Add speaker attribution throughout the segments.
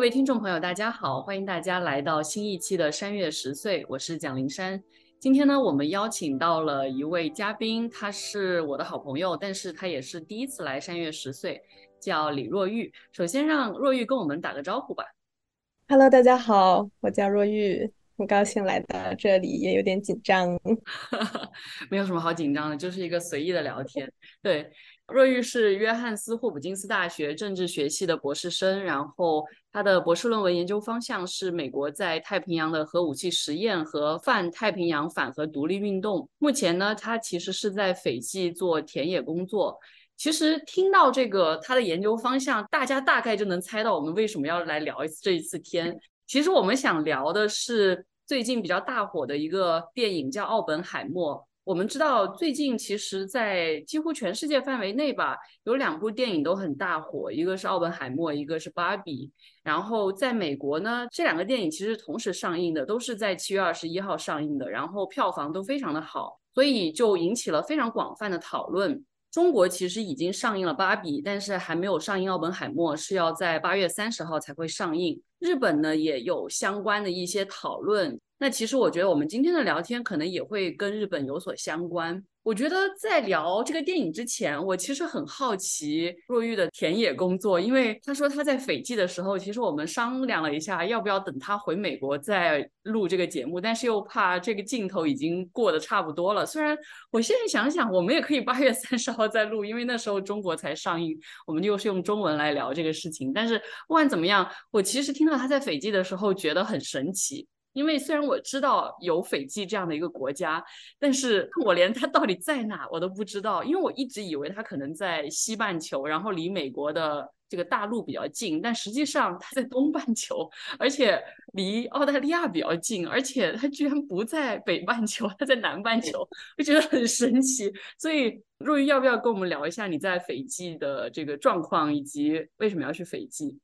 Speaker 1: 各位听众朋友，大家好，欢迎大家来到新一期的《山月十岁》，我是蒋灵山。今天呢，我们邀请到了一位嘉宾，他是我的好朋友，但是他也是第一次来《山月十岁》，叫李若玉。首先让若玉跟我们打个招呼吧。
Speaker 2: Hello，大家好，我叫若玉，很高兴来到这里，也有点紧张。
Speaker 1: 没有什么好紧张的，就是一个随意的聊天。对。若玉是约翰斯霍普金斯大学政治学系的博士生，然后他的博士论文研究方向是美国在太平洋的核武器实验和泛太平洋反核独立运动。目前呢，他其实是在斐济做田野工作。其实听到这个他的研究方向，大家大概就能猜到我们为什么要来聊一次这一次天。其实我们想聊的是最近比较大火的一个电影，叫《奥本海默》。我们知道，最近其实，在几乎全世界范围内吧，有两部电影都很大火，一个是《奥本海默》，一个是《芭比》。然后在美国呢，这两个电影其实同时上映的，都是在七月二十一号上映的，然后票房都非常的好，所以就引起了非常广泛的讨论。中国其实已经上映了《芭比》，但是还没有上映《奥本海默》，是要在八月三十号才会上映。日本呢，也有相关的一些讨论。那其实我觉得我们今天的聊天可能也会跟日本有所相关。我觉得在聊这个电影之前，我其实很好奇若玉的田野工作，因为他说他在斐济的时候，其实我们商量了一下，要不要等他回美国再录这个节目，但是又怕这个镜头已经过得差不多了。虽然我现在想想，我们也可以八月三十号再录，因为那时候中国才上映，我们又是用中文来聊这个事情。但是不管怎么样，我其实听到他在斐济的时候，觉得很神奇。因为虽然我知道有斐济这样的一个国家，但是我连它到底在哪我都不知道。因为我一直以为它可能在西半球，然后离美国的这个大陆比较近，但实际上它在东半球，而且离澳大利亚比较近，而且它居然不在北半球，它在南半球，我觉得很神奇。所以若玉要不要跟我们聊一下你在斐济的这个状况，以及为什么要去斐济？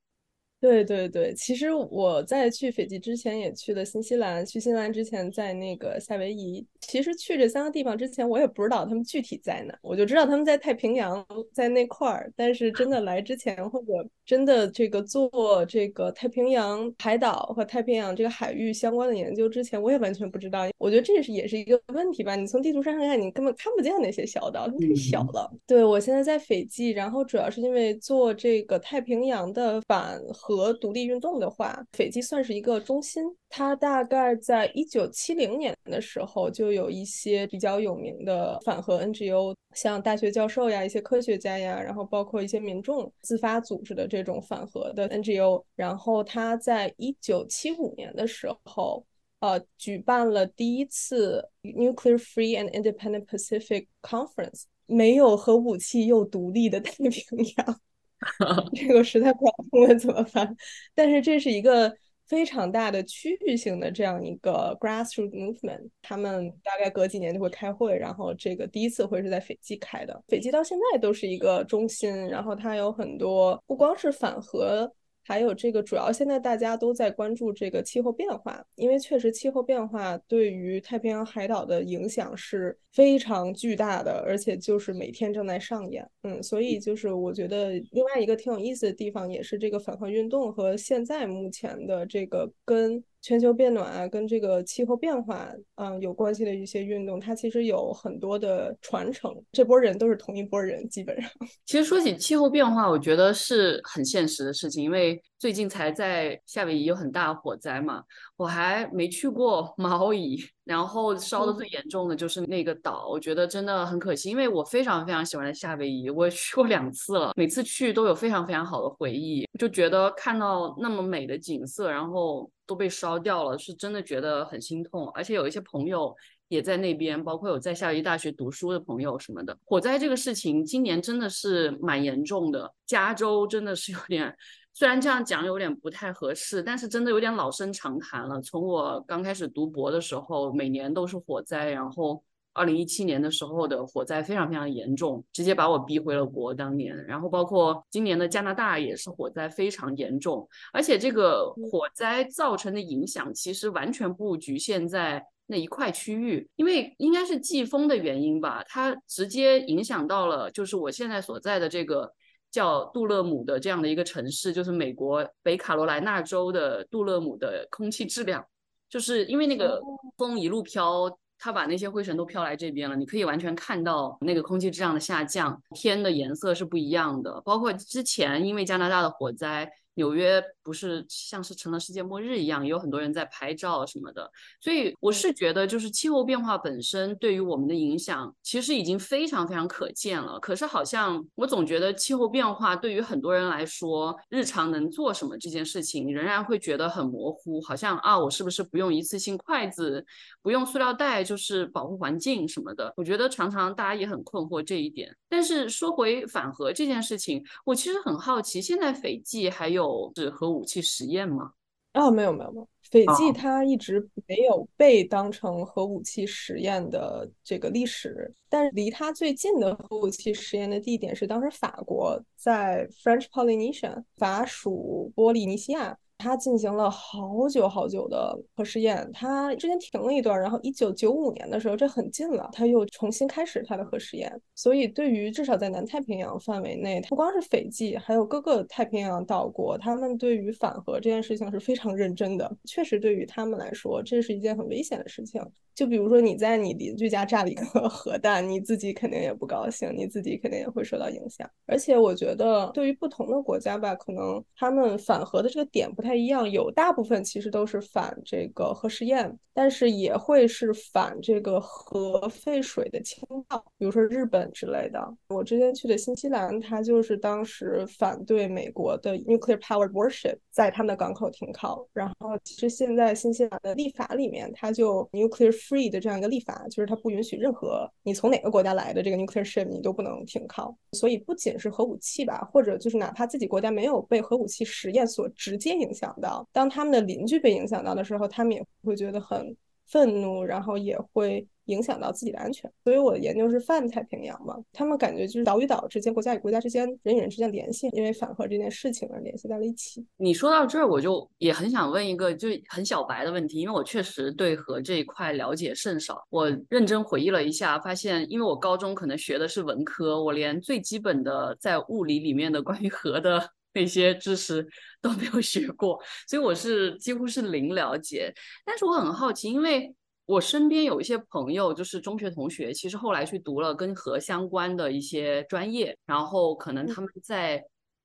Speaker 2: 对对对，其实我在去斐济之前也去了新西兰，去新西兰之前在那个夏威夷。其实去这三个地方之前，我也不知道他们具体在哪，我就知道他们在太平洋，在那块儿。但是真的来之前，或者真的这个做这个太平洋海岛和太平洋这个海域相关的研究之前，我也完全不知道。我觉得这是也是一个问题吧。你从地图上看，你根本看不见那些小岛，它们太小了。对我现在在斐济，然后主要是因为做这个太平洋的反。和独立运动的话，斐济算是一个中心。它大概在一九七零年的时候，就有一些比较有名的反核 NGO，像大学教授呀、一些科学家呀，然后包括一些民众自发组织的这种反核的 NGO。然后它在一九七五年的时候，呃，举办了第一次 Nuclear Free and Independent Pacific Conference，没有核武器又独立的太平洋。这个实在不知道中文怎么办，但是这是一个非常大的区域性的这样一个 grassroots movement，他们大概隔几年就会开会，然后这个第一次会是在斐济开的，斐济到现在都是一个中心，然后它有很多不光是反核。还有这个，主要现在大家都在关注这个气候变化，因为确实气候变化对于太平洋海岛的影响是非常巨大的，而且就是每天正在上演。嗯，所以就是我觉得另外一个挺有意思的地方，也是这个反抗运动和现在目前的这个跟。全球变暖啊，跟这个气候变化，嗯，有关系的一些运动，它其实有很多的传承。这波人都是同一波人，基本上。
Speaker 1: 其实说起气候变化，我觉得是很现实的事情，因为最近才在夏威夷有很大的火灾嘛。我还没去过 毛伊，然后烧的最严重的就是那个岛，我觉得真的很可惜，因为我非常非常喜欢夏威夷，我去过两次了，每次去都有非常非常好的回忆，就觉得看到那么美的景色，然后都被烧掉了，是真的觉得很心痛。而且有一些朋友也在那边，包括有在夏威夷大学读书的朋友什么的。火灾这个事情今年真的是蛮严重的，加州真的是有点。虽然这样讲有点不太合适，但是真的有点老生常谈了。从我刚开始读博的时候，每年都是火灾，然后二零一七年的时候的火灾非常非常严重，直接把我逼回了国。当年，然后包括今年的加拿大也是火灾非常严重，而且这个火灾造成的影响其实完全不局限在那一块区域，因为应该是季风的原因吧，它直接影响到了就是我现在所在的这个。叫杜勒姆的这样的一个城市，就是美国北卡罗来纳州的杜勒姆的空气质量，就是因为那个风一路飘。它把那些灰尘都飘来这边了，你可以完全看到那个空气质量的下降，天的颜色是不一样的。包括之前因为加拿大的火灾。纽约不是像是成了世界末日一样，也有很多人在拍照什么的，所以我是觉得，就是气候变化本身对于我们的影响，其实已经非常非常可见了。可是好像我总觉得气候变化对于很多人来说，日常能做什么这件事情，仍然会觉得很模糊。好像啊，我是不是不用一次性筷子，不用塑料袋，就是保护环境什么的？我觉得常常大家也很困惑这一点。但是说回反核这件事情，我其实很好奇，现在斐济还有。是核武器实验吗？
Speaker 2: 哦，没有没有没有，斐济它一直没有被当成核武器实验的这个历史。但是离它最近的核武器实验的地点是当时法国在 French Polynesia 法属波利尼西亚。他进行了好久好久的核试验，他之前停了一段，然后一九九五年的时候，这很近了，他又重新开始他的核试验。所以，对于至少在南太平洋范围内，不光是斐济，还有各个太平洋岛国，他们对于反核这件事情是非常认真的。确实，对于他们来说，这是一件很危险的事情。就比如说，你在你邻居家炸了一个 核弹，你自己肯定也不高兴，你自己肯定也会受到影响。而且，我觉得对于不同的国家吧，可能他们反核的这个点不太一样。有大部分其实都是反这个核试验，但是也会是反这个核废水的倾倒，比如说日本之类的。我之前去的新西兰，它就是当时反对美国的 nuclear powered warship 在他们的港口停靠。然后，其实现在新西兰的立法里面，它就 nuclear free 的这样一个立法，就是它不允许任何你从哪个国家来的这个 nuclear ship 你都不能停靠。所以，不仅是核武器吧，或者就是哪怕自己国家没有被核武器实验所直接影响到。当他们的邻居被影响到的时候，他们也会觉得很愤怒，然后也会影响到自己的安全。所以我的研究是泛太平洋嘛，他们感觉就是岛与岛之间、国家与国家之间、人与人之间联系，因为反核这件事情而联系在了一起。
Speaker 1: 你说到这儿，我就也很想问一个就很小白的问题，因为我确实对核这一块了解甚少。我认真回忆了一下，发现因为我高中可能学的是文科，我连最基本的在物理里面的关于核的。那些知识都没有学过，所以我是几乎是零了解。但是我很好奇，因为我身边有一些朋友，就是中学同学，其实后来去读了跟核相关的一些专业，然后可能他们在，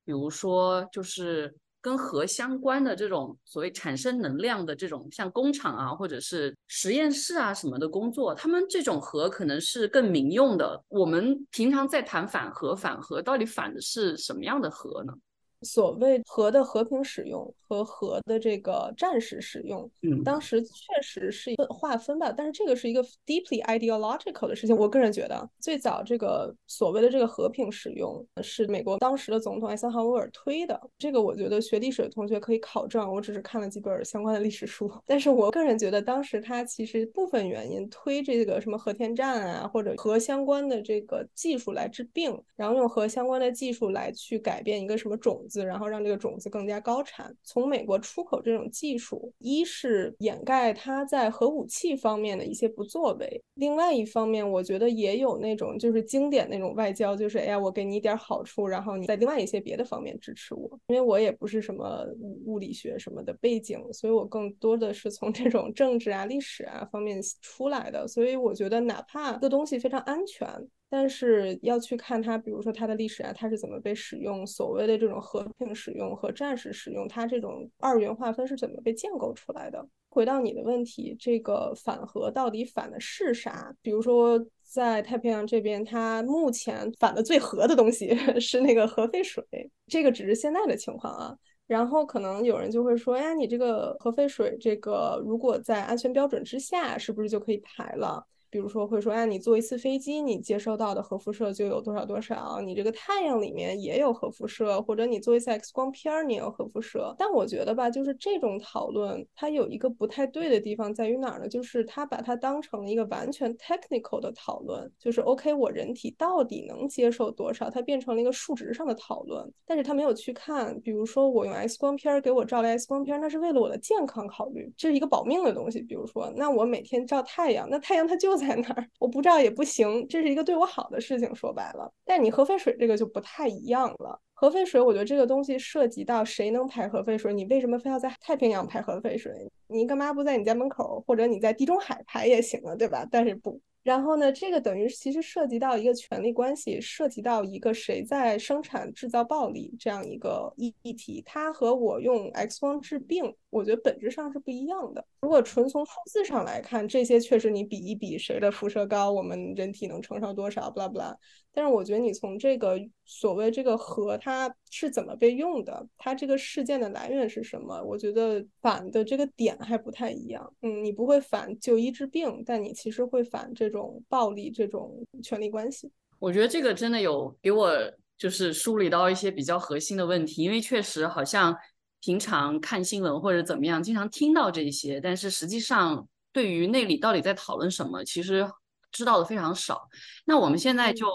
Speaker 1: 比如说就是跟核相关的这种所谓产生能量的这种，像工厂啊，或者是实验室啊什么的工作，他们这种核可能是更民用的。我们平常在谈反核，反核到底反的是什么样的核呢？
Speaker 2: 所谓核的和平使用和核的这个战时使用，
Speaker 1: 嗯，
Speaker 2: 当时确实是一个划分吧，但是这个是一个 deeply ideological 的事情。我个人觉得，最早这个所谓的这个和平使用是美国当时的总统艾森豪威尔推的。这个我觉得学历史的同学可以考证，我只是看了几本相关的历史书。但是我个人觉得，当时他其实部分原因推这个什么核天站啊，或者核相关的这个技术来治病，然后用核相关的技术来去改变一个什么种。然后让这个种子更加高产。从美国出口这种技术，一是掩盖它在核武器方面的一些不作为；另外一方面，我觉得也有那种就是经典那种外交，就是哎呀，我给你一点好处，然后你在另外一些别的方面支持我。因为我也不是什么物理学什么的背景，所以我更多的是从这种政治啊、历史啊方面出来的。所以我觉得，哪怕这东西非常安全。但是要去看它，比如说它的历史啊，它是怎么被使用？所谓的这种和平使用和战时使用，它这种二元划分是怎么被建构出来的？回到你的问题，这个反核到底反的是啥？比如说在太平洋这边，它目前反的最核的东西 是那个核废水，这个只是现在的情况啊。然后可能有人就会说，哎，你这个核废水，这个如果在安全标准之下，是不是就可以排了？比如说会说，哎，你坐一次飞机，你接收到的核辐射就有多少多少。你这个太阳里面也有核辐射，或者你做一次 X 光片儿，你有核辐射。但我觉得吧，就是这种讨论，它有一个不太对的地方在于哪儿呢？就是它把它当成了一个完全 technical 的讨论，就是 OK，我人体到底能接受多少？它变成了一个数值上的讨论。但是它没有去看，比如说我用 X 光片儿给我照了 X 光片儿，那是为了我的健康考虑，这是一个保命的东西。比如说，那我每天照太阳，那太阳它就在。在哪儿？我不知道也不行，这是一个对我好的事情。说白了，但你核废水这个就不太一样了。核废水，我觉得这个东西涉及到谁能排核废水，你为什么非要在太平洋排核废水？你干嘛不在你家门口，或者你在地中海排也行啊，对吧？但是不。然后呢，这个等于其实涉及到一个权力关系，涉及到一个谁在生产制造暴力这样一个议议题，它和我用 X 光治病，我觉得本质上是不一样的。如果纯从数字上来看，这些确实你比一比谁的辐射高，我们人体能承受多少，巴拉巴拉。但是我觉得你从这个所谓这个核它是怎么被用的，它这个事件的来源是什么？我觉得反的这个点还不太一样。嗯，你不会反就医治病，但你其实会反这种暴力、这种权力关系。
Speaker 1: 我觉得这个真的有给我就是梳理到一些比较核心的问题，因为确实好像平常看新闻或者怎么样，经常听到这些，但是实际上对于那里到底在讨论什么，其实知道的非常少。那我们现在就。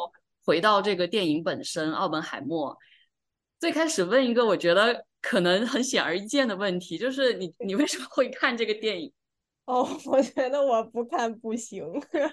Speaker 1: 回到这个电影本身，《奥本海默》最开始问一个我觉得可能很显而易见的问题，就是你你为什么会看这个电影？
Speaker 2: 哦，我觉得我不看不行。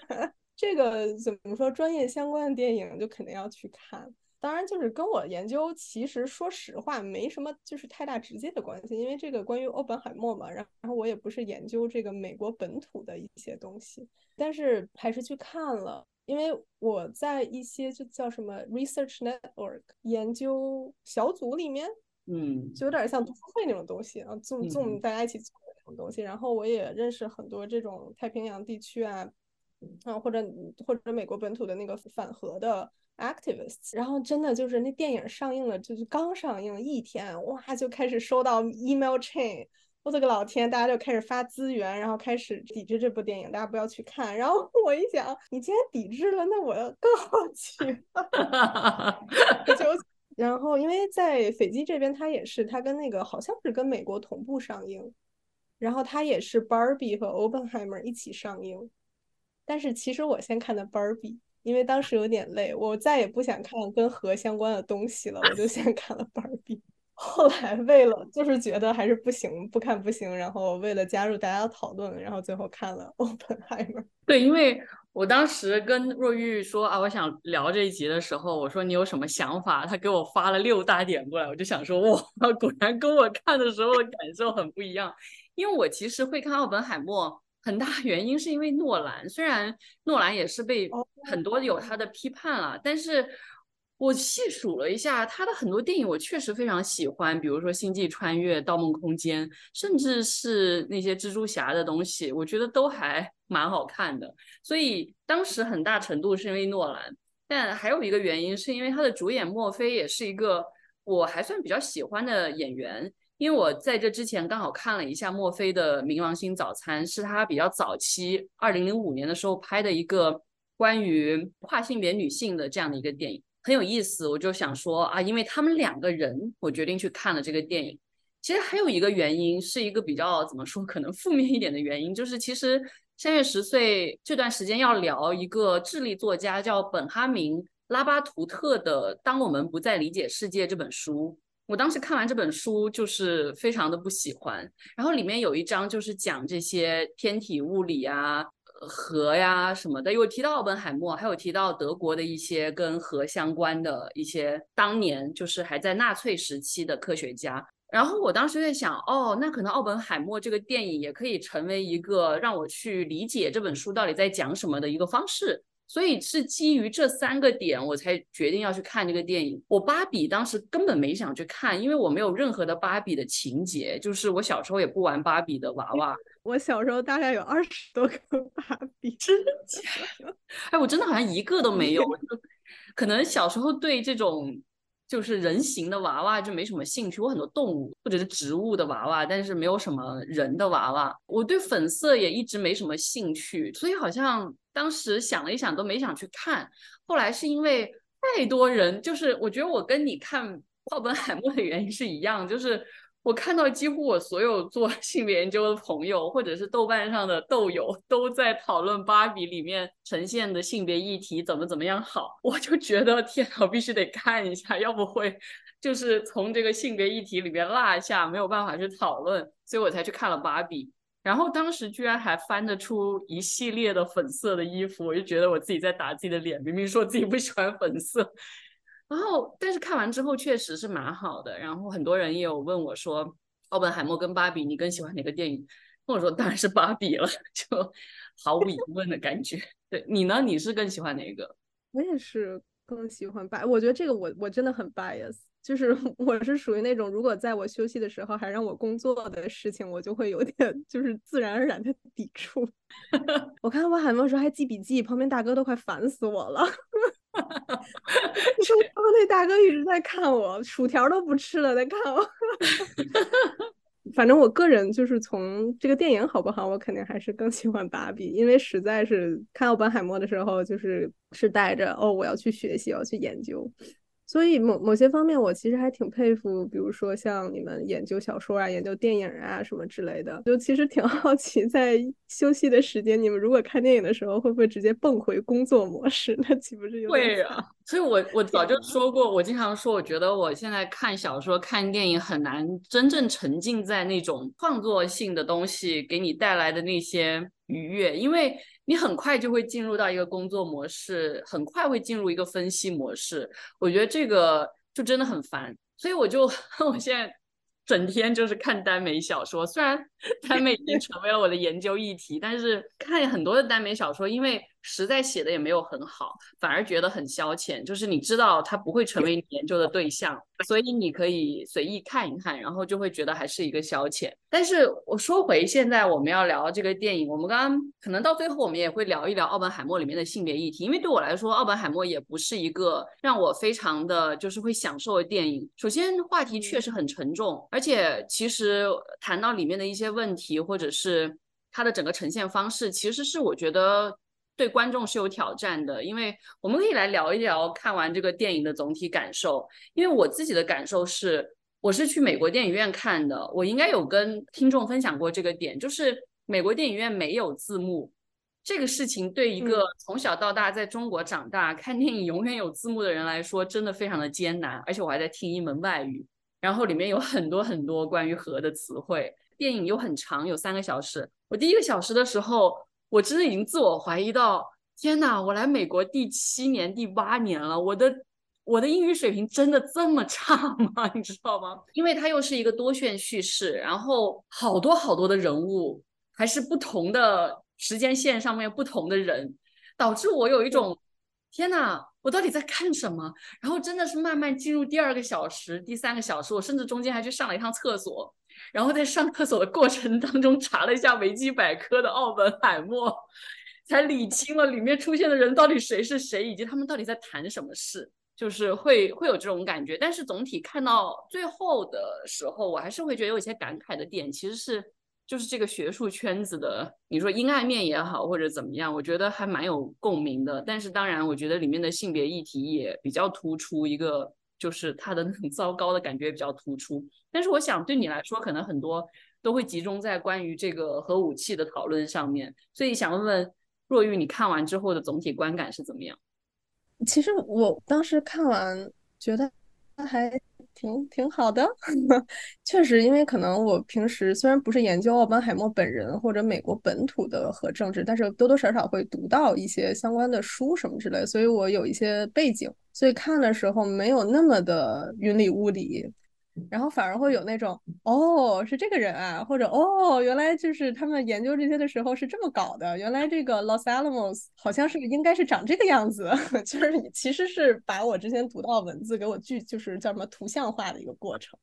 Speaker 2: 这个怎么说？专业相关的电影就肯定要去看。当然，就是跟我研究，其实说实话没什么就是太大直接的关系，因为这个关于奥本海默嘛，然后我也不是研究这个美国本土的一些东西，但是还是去看了。因为我在一些就叫什么 research network 研究小组里面，
Speaker 1: 嗯，
Speaker 2: 就有点像读书会那种东西啊，纵纵大家一起做的那种东西。然后我也认识很多这种太平洋地区啊，啊或者或者美国本土的那个反核的 activists。然后真的就是那电影上映了，就是刚上映一天，哇，就开始收到 email chain。我的个老天！大家就开始发资源，然后开始抵制这部电影，大家不要去看。然后 我一想，你既然抵制了，那我更好奇。就 然后，因为在斐济这边，它也是，它跟那个好像是跟美国同步上映，然后它也是 Barbie 和 Oppenheimer 一起上映。但是其实我先看的 Barbie，因为当时有点累，我再也不想看跟核相关的东西了，我就先看了 Barbie。后来为了就是觉得还是不行，不看不行，然后为了加入大家的讨论，然后最后看了 《Oppenheimer》。
Speaker 1: 对，因为我当时跟若玉说啊，我想聊这一集的时候，我说你有什么想法？他给我发了六大点过来，我就想说哇，果然跟我看的时候的感受很不一样。因为我其实会看《奥本海默》，很大原因是因为诺兰，虽然诺兰也是被很多有他的批判啊，但是。我细数了一下他的很多电影，我确实非常喜欢，比如说《星际穿越》《盗梦空间》，甚至是那些蜘蛛侠的东西，我觉得都还 蛮好看的。所以当时很大程度是因为诺兰，但还有一个原因是因为他的主演墨菲也是一个我还算比较喜欢的演员，因为我在这之前刚好看了一下墨菲的《冥王星早餐》，是他比较早期二零零五年的时候拍的一个关于跨性别女性的这样的一个电影。很有意思，我就想说啊，因为他们两个人，我决定去看了这个电影。其实还有一个原因，是一个比较怎么说，可能负面一点的原因，就是其实三月十岁这段时间要聊一个智利作家叫本哈明·拉巴图特的《当我们不再理解世界》这本书。我当时看完这本书，就是非常的不喜欢。然后里面有一章就是讲这些天体物理啊。和呀什么的，有提到奥本海默，还有提到德国的一些跟核相关的一些当年就是还在纳粹时期的科学家。然后我当时在想，哦，那可能奥本海默这个电影也可以成为一个让我去理解这本书到底在讲什么的一个方式。所以是基于这三个点，我才决定要去看这个电影。我芭比当时根本没想去看，因为我没有任何的芭比的情节，就是我小时候也不玩芭比的娃娃。
Speaker 2: 我小时候大概有二十多个芭比，
Speaker 1: 真的假的？哎，我真的好像一个都没有。可能小时候对这种就是人形的娃娃就没什么兴趣。我很多动物或者是植物的娃娃，但是没有什么人的娃娃。我对粉色也一直没什么兴趣，所以好像。当时想了一想，都没想去看。后来是因为太多人，就是我觉得我跟你看奥本海默的原因是一样，就是我看到几乎我所有做 性别研究的朋友，或者是豆瓣上的豆友，都在讨论芭比里面呈现的性别议题怎么怎么样好，我就觉得 天呐，我必须得看一下，要不会就是从这个性别议题里面落下，没有办法去讨论，所以我才去看了芭比。然后当时居然还翻得出一系列的粉色的衣服，我就觉得我自己在打自己的脸。明明说自己不喜欢粉色，然后，但是看完之后确实是蛮好的。然后很多人也有问我说，奥本海默跟芭比，你更喜欢哪个电影？跟我说当然是芭比了，就毫无疑问的感觉。对你呢？你是更喜欢哪个？
Speaker 2: 我也是更喜欢芭。我觉得这个我我真的很 bias，就是 我是属于那种如果在我休息的时候还让我工作的事情，我就会有点 就是自然而然的抵触。我看奥本海默的时候还记笔记，旁边大哥都快烦死我了。你说那大哥一直在看我，薯条都不吃了，在看我。反正我个人就是从这个电影好不好，我肯定还是更喜欢芭比，因为实在是看奥本海默的时候，就是是带着哦，我要去学习，我要去研究。所以某某些方面，我其实还挺佩服，比如说像你们研究小说啊、研究电影啊什么之类的，就其实挺 好奇，在休息的时间，你们如果看电影的时候，会不会直接蹦回工作模式？那岂不是有
Speaker 1: 会啊？所以我我 早就说过，我经常说，我觉得我现在看小说、看电影很难真正沉浸在那种创作性的东西给你带来的那些愉悦，因为。你很快就会进入到一个工作模式，很快会进入一个分析模式。我觉得这个就真的很烦，所以我就 我现在整天就是看耽美小说。虽然 耽美已经成为了我的研究议题，但是看很多的耽美小说，因为。实在写的也没有很好，反而觉得很消遣。就是你知道它不会成为你研究的对象，所以你可以随意看一看，然后就会觉得还是一个消遣。但是我说回现在我们要聊这个电影，我们刚刚可能到最后我们也会聊一聊奥本海默里面的性别议题，因为对我来说，奥本海默也不是一个让我非常的就是会享受的电影。首先话题确实很沉重，而且其实谈到里面的一些问题，或者是它的整个呈现方式，其实是我觉得。对观众是有挑战的，因为我们可以来聊一聊看完这个电影的总体感受。因为我自己的感受是，我是去美国电影院看的，我应该有跟听众分享过这个点，就是美国电影院没有字幕这个事情，对一个从小到大在中国长大看电影永远有字幕的人来说，真的非常的艰难。而且我还在听一门外语，然后里面有很多很多关于和的词汇，电影又很长，有三个小时。我第一个小时的时候。我真的已经自我怀疑到，天呐，我来美国第七年、第八年了，我的我的英语水平真的这么差吗？你知道吗？因为它又是一个多线叙事，然后好多好多的人物，还是不同的时间线上面不同的人，导致我有一种，天呐，我到底在看什么？然后真的是慢慢进入第二个小时、第三个小时，我甚至中间还去上了一趟厕所。然后在上厕所的过程当中查了一下维基百科的奥本海默，才理清了里面出现的人到底谁是谁，以及他们到底在谈什么事，就是会会有这种感觉。但是总体看到最后的时候，我还是会觉得有一些感慨的点，其实是就是这个学术圈子的，你说阴暗面也好，或者怎么样，我觉得还蛮有共鸣的。但是当然，我觉得里面的性别议题也比较突出一个。就是他的那种糟糕的感觉比较突出，但是我想对你来说，可能很多都会集中在关于这个核武器的讨论上面，所以想问问若玉，你看完之后的总体观感是怎么样？
Speaker 2: 其实我当时看完觉得还挺挺好的，确实，因为可能我平时虽然不是研究奥本海默本人或者美国本土的核政治，但是多多少少会读到一些相关的书什么之类，所以我有一些背景。所以看的时候没有那么的云里雾里，然后反而会有那种哦是这个人啊，或者哦原来就是他们研究这些的时候是这么搞的，原来这个 Los Alamos 好像是应该是长这个样子，就是其实是把我之前读到文字给我具就是叫什么图像化的一个过程，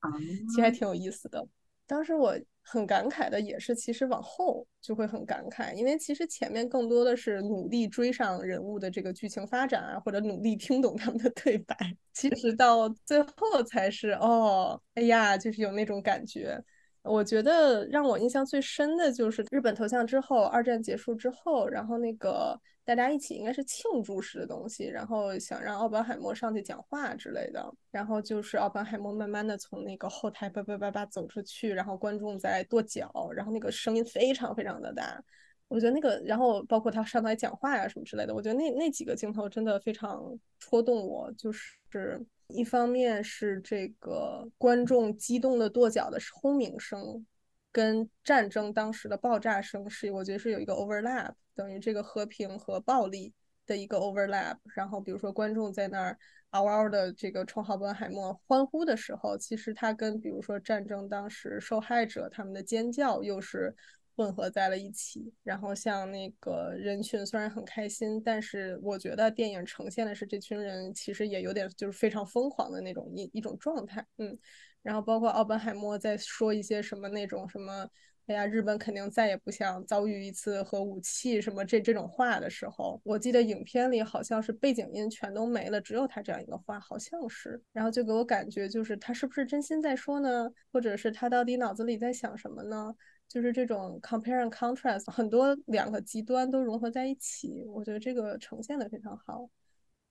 Speaker 2: 其实还挺有意思的。当时我。很感慨的也是，其实往后就会很感慨，因为其实前面更多的是努力追上人物的这个剧情发展啊，或者努力听懂他们的对白，其实到最后才是哦，哎呀，就是有那种感觉。我觉得让我印象最深的就是日本投降之后，二战结束之后，然后那个大家一起应该是庆祝式的东西，然后想让奥本海默上去讲话之类的，然后就是奥本海默慢慢的从那个后台叭叭叭叭走出去，然后观众在跺脚，然后那个声音非常非常的大，我觉得那个，然后包括他上台讲话呀什么之类的，我觉得那那几个镜头真的非常戳动我，就是。一方面是这个观众激动的跺脚的轰鸣声，跟战争当时的爆炸声是，我觉得是有一个 overlap，等于这个和平和暴力的一个 overlap。然后比如说观众在那儿嗷嗷的这个冲奥本海默欢呼的时候，其实他跟比如说战争当时受害者他们的尖叫又是混合在了一起。然后像那个人群虽然很开心，但是我觉得电影呈现的是这群人其实也有点就是非常疯狂的那种一一种状态。嗯，然后包括奥本海默在说一些什么那种什么。哎呀，日本肯定再也不想遭遇一次核武器什么这这种话的时候，我记得影片里好像是背景音全都没了，只有他这样一个话，好像是。然后就给我感觉就是他是不是真心在说呢？或者是他到底脑子里在想什么呢？就是这种 compare and contrast，很多两个极端都融合在一起，我觉得这个呈现的非常好。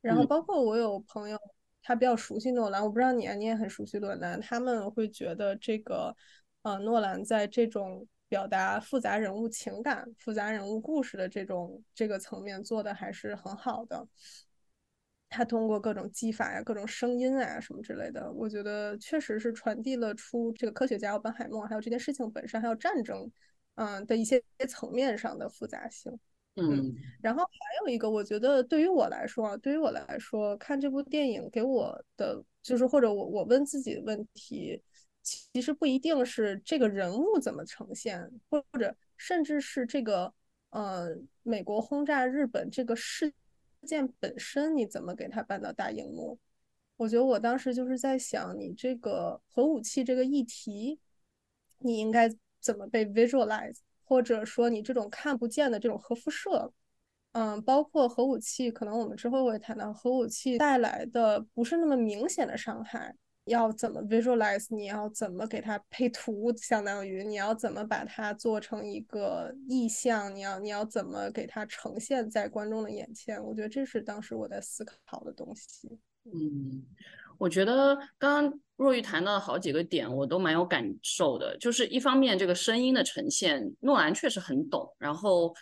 Speaker 2: 然后包括我有朋友，他比较熟悉诺兰，我不知道你啊，你也很熟悉诺兰，他们会觉得这个。呃，诺兰在这种表达复杂人物情感、复杂人物故事的这种这个层面做的还是很好的。他通过各种技法呀、各种声音啊什么之类的，我觉得确实是传递了出这个科学家奥本海默还有这件事情本身，还有战争，嗯的一些层面上的复杂性。
Speaker 1: 嗯，
Speaker 2: 然后还有一个，我觉得对于我来说啊，对于我来说，看这部电影给我的就是，或者我我问自己的问题。其实不一定是这个人物怎么呈现，或者甚至是这个呃美国轰炸日本这个事件本身，你怎么给它搬到大荧幕？我觉得我当时就是在想，你这个核武器这个议题，你应该怎么被 visualize，或者说你这种看不见的这种核辐射，嗯，包括核武器，可能我们之后会谈到核武器带来的不是那么明显的伤害。要怎么 visualize？你要怎么给它配图？相当于你要怎么把它做成一个意象？你要你要怎么给它呈现在观众的眼前？我觉得这是当时我在思考的东西。
Speaker 1: 嗯，我觉得刚刚若玉谈到好几个点，我都蛮有感受的。就是一方面，这个声音的呈现，诺兰确实很懂。然后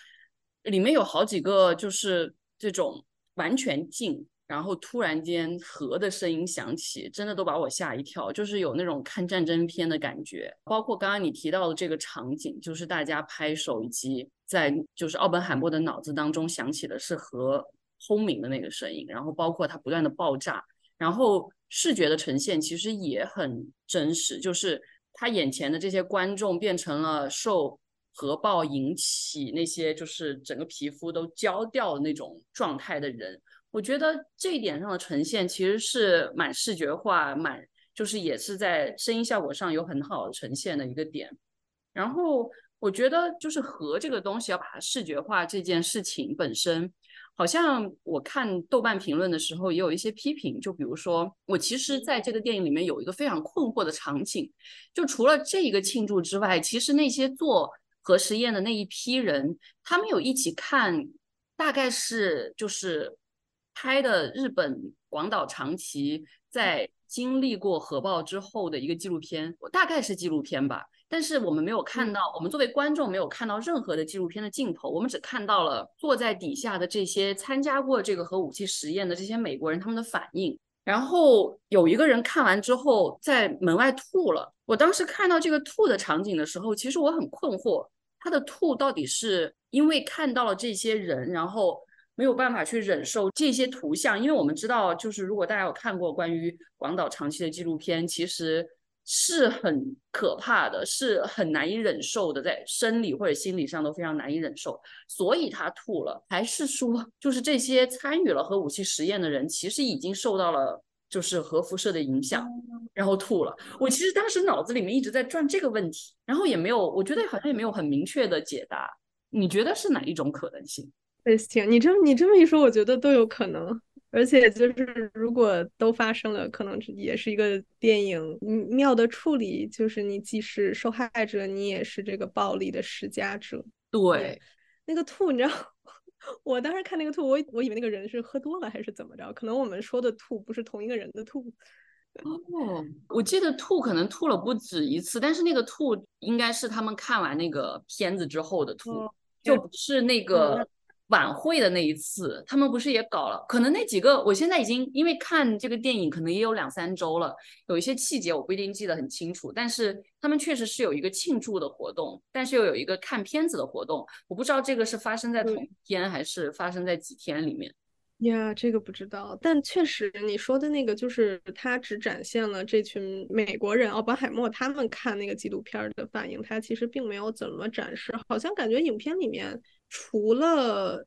Speaker 1: 里面有好几个就是这种完全静。然后突然间核的声音响起，真的都把我吓一跳，就是有那种看战争片的感觉。包括刚刚你提到的这个场景，就是大家拍手机，在就是奥本海默的脑子当中响起的是核轰鸣的那个声音，然后包括它不断的爆炸，然后视觉的呈现其实也很真实，就是他眼前的这些观众变成了受核爆引起那些就是整个皮肤都焦掉的那种状态的人。我觉得这一点上的呈现其实是蛮视觉化，蛮就是也是在声音效果上有很好的呈现的一个点。然后我觉得就是和这个东西要把它视觉化这件事情本身，好像我看豆瓣评论的时候也有一些批评。就比如说，我其实在这个电影里面有一个非常困惑的场景，就除了这一个庆祝之外，其实那些做核实验的那一批人，他们有一起看，大概是就是。拍的日本广岛长崎在经历过核爆之后的一个纪录片，大概是纪录片吧。但是我们没有看到，我们作为观众没有看到任何的纪录片的镜头，我们只看到了坐在底下的这些参加过这个核武器实验的这些美国人他们的反应。然后有一个人看完之后在门外吐了。我当时看到这个吐的场景的时候，其实我很困惑，他的吐到底是因为看到了这些人，然后。没有办法去忍受这些图像，因为我们知道，就是如果大家有看过关于广岛长期的纪录片，其实是很可怕的，是很难以忍受的，在生理或者心理上都非常难以忍受。所以他吐了，还是说，就是这些参与了核武器实验的人，其实已经受到了就是核辐射的影响，然后吐了。我其实当时脑子里面一直在转这个问题，然后也没有，我觉得好像也没有很明确的解答。你觉得是哪一种可能性？
Speaker 2: 行，你这么你这么一说，我觉得都有可能。而且就是如果都发生了，可能也是一个电影妙的处理，就是你既是受害者，你也是这个暴力的施加者。
Speaker 1: 对，
Speaker 2: 那个吐，你知道，我当时看那个吐，我我以为那个人是喝多了还是怎么着？可能我们说的吐不是同一个人的吐。
Speaker 1: 哦，我记得吐可能吐了不止一次，但是那个吐应该是他们看完那个片子之后的吐，就不是那个。晚会的那一次，他们不是也搞了？可能那几个，我现在已经因为看这个电影，可能也有两三周了，有一些细节我不一定记得很清楚。但是他们确实是有一个庆祝的活动，但是又有一个看片子的活动。我不知道这个是发生在同一天还是发生在几天里面。
Speaker 2: 呀，这个不知道，但确实你说的那个，就是他只展现了这群美国人奥本海默他们看那个纪录片的反应，他其实并没有怎么展示，好像感觉影片里面除了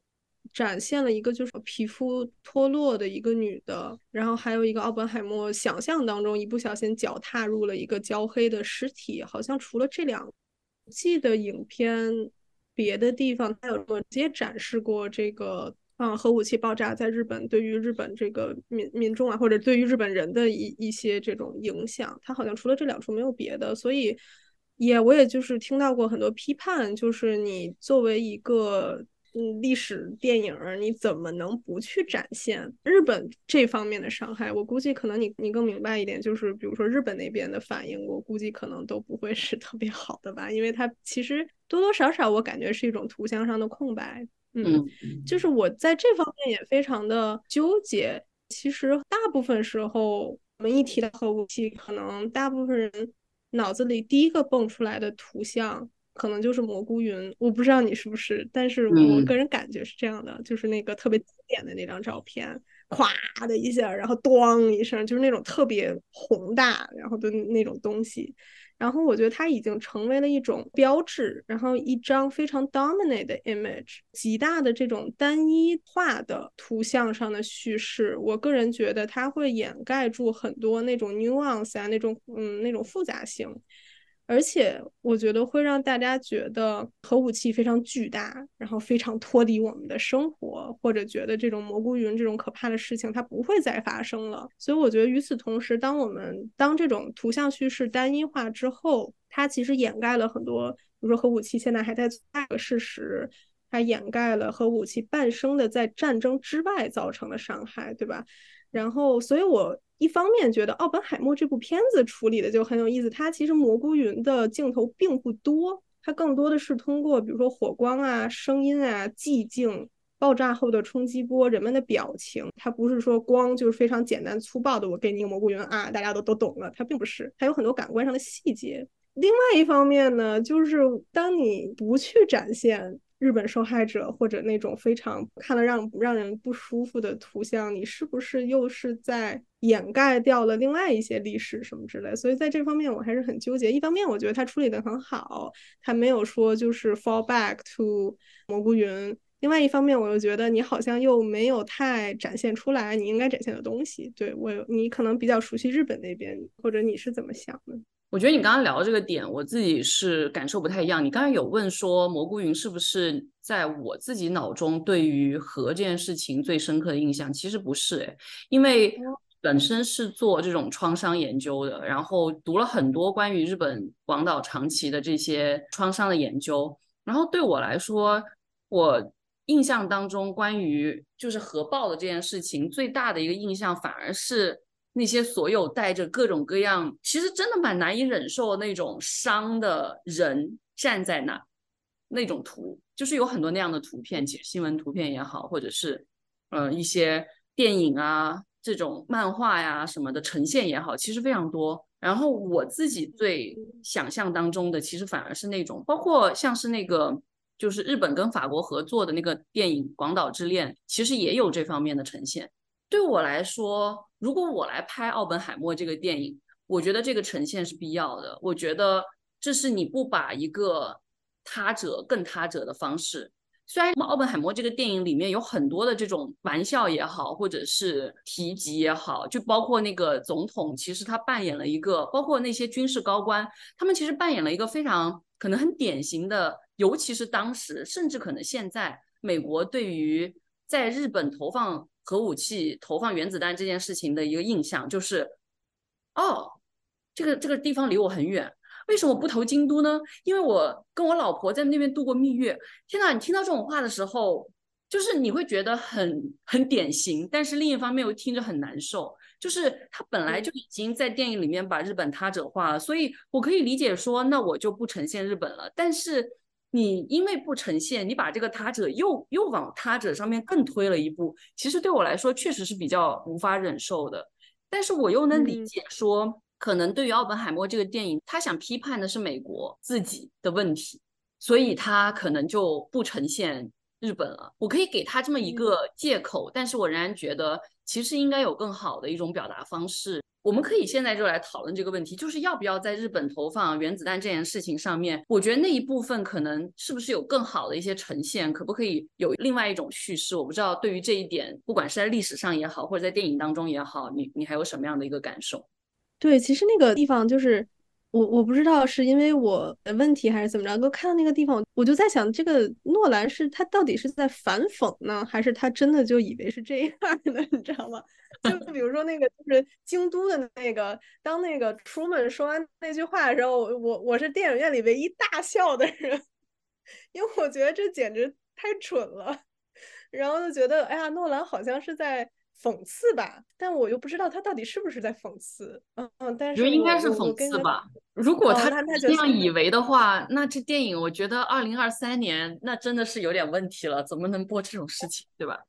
Speaker 2: 展现了一个就是皮肤脱落的一个女的，然后还有一个奥本海默想象当中一不小心脚踏入了一个焦黑的尸体，好像除了这两季的影片，别的地方他有直接展示过这个。嗯，核武器爆炸在日本对于日本这个民民众啊，或者对于日本人的一一些这种影响，它好像除了这两处没有别的，所以也我也就是听到过很多批判，就是你作为一个嗯历史电影，你怎么能不去展现日本这方面的伤害？我估计可能你你更明白一点，就是比如说日本那边的反应，我估计可能都不会是 特别好的吧，因为它其实多多少少我感觉是一种图像上的空白。嗯，就是我在这方面也非常的纠结。其实大部分时候，我们一提到核武器，可能大部分人脑子里第一个蹦出来的图像，可能就是蘑菇云。我不知道你是不是，但是我个人感觉是这样的，就是那个特别经典的那张照片，咵的一下，然后咣一声，就是那种特别宏大，然后的那种东西。然后我觉得它已经成为了一种标志，然后一张非常 dominant 的 image，极大的这种单一化的图像上的叙事，我个人觉得它会掩盖住很多那种 nuance 啊，那种嗯那种复杂性。而且我觉得会让大家觉得核武器非常巨大，然后非常脱离我们的生活，或者觉得这种蘑菇云这种可怕的事情它不会再发生了。所以我觉得与此同时，当我们当这种图像叙事单一化之后，它其实掩盖了很多，比如说核武器现在还在存在的事实，它掩盖了核武器半生的在战争之外造成的伤害，对吧？然后，所以我。一方面觉得《奥本海默》这部片子处理的就很有意思，它其实蘑菇云的镜头并不多，它更多的是通过比如说火光啊、声音啊、寂静、爆炸后的冲击波、人们的表情，它不是说光就是非常简单粗暴的我给你一个蘑菇云啊，大家都都懂了，它并不是，它有很多感官上的细节。另外一方面呢，就是当你不去展现。日本受害者或者那种非常看了让让人不舒服的图像，你是不是又是在掩盖掉了另外一些历史什么之类？所以在这方面我还是很纠结。一方面我觉得他处理的很好，他没有说就是 fall back to 蘑菇云；另外一方面我又觉得你好像又没有太展现出来你应该展现的东西。对我，你可能比较熟悉日本那边，或者你是怎么想的？
Speaker 1: 我觉得你刚刚聊这个点，我自己是感受不太一样。你刚刚有问说蘑菇云是不是在我自己脑中对于核这件事情最深刻的印象？其实不是诶，因为本身是做这种创伤研究的，然后读了很多关于日本广岛长崎的这些创伤的研究。然后对我来说，我印象当中关于就是核爆的这件事情最大的一个印象，反而是。那些所有带着各种各样，其实真的蛮难以忍受那种伤的人站在那，那种图，就是有很多那样的图片，其实新闻图片也好，或者是呃一些电影啊这种漫画呀什么的呈现也好，其实非常多。然后我自己最想象当中的，其实反而是那种，包括像是那个就是日本跟法国合作的那个电影《广岛之恋》，其实也有这方面的呈现。对我来说，如果我来拍《奥本海默》这个电影，我觉得这个呈现是必要的。我觉得这是你不把一个他者更他者的方式。虽然《奥本海默》这个电影里面有很多的这种玩笑也好，或者是提及也好，就包括那个总统，其实他扮演了一个，包括那些军事高官，他们其实扮演了一个非常可能很典型的，尤其是当时，甚至可能现在，美国对于在日本投放。核武器投放原子弹这件事情的一个印象就是，哦，这个这个地方离我很远，为什么不投京都呢？因为我跟我老婆在那边度过蜜月。天呐，你听到这种话的时候，就是你会觉得很很典型，但是另一方面又听着很难受。就是他本来就已经在电影里面把日本他者化了，所以我可以理解说，那我就不呈现日本了。但是。你因为不呈现，你把这个他者又又往他者上面更推了一步，其实对我来说确实是比较无法忍受的。但是我又能理解说，可能对于奥本海默这个电影，他想批判的是美国自己的问题，所以他可能就不呈现日本了。我可以给他这么一个借口，但是我仍然觉得其实应该有更好的一种表达方式。我们可以现在就来讨论这个问题，就是要不要在日本投放原子弹这件事情上面，我觉得那一部分可能是不是有更好的一些呈现，可不可以有另外一种叙事？我不知道对于这一点，不管是在历史上也好，或者在电影当中也好，你你还有什么样的一个感受？
Speaker 2: 对，其实那个地方就是我我不知道是因为我的问题还是怎么着，都看到那个地方，我就在想，这个诺兰是他到底是在反讽呢，还是他真的就以为是这样的，你知道吗？就比如说那个，就是京都的那个，当那个 Truman 说完那句话的时候，我我是电影院里唯一大笑的人，因为我觉得这简直太蠢了，然后就觉得，哎呀，诺兰好像是在讽刺吧，但我又不知道他到底是不是在讽刺，嗯嗯，但是
Speaker 1: 应该是讽刺吧。如果他这样以为的话，那这电影我觉得二零二三年那真的是有点问题了，怎么能播这种事情，对吧？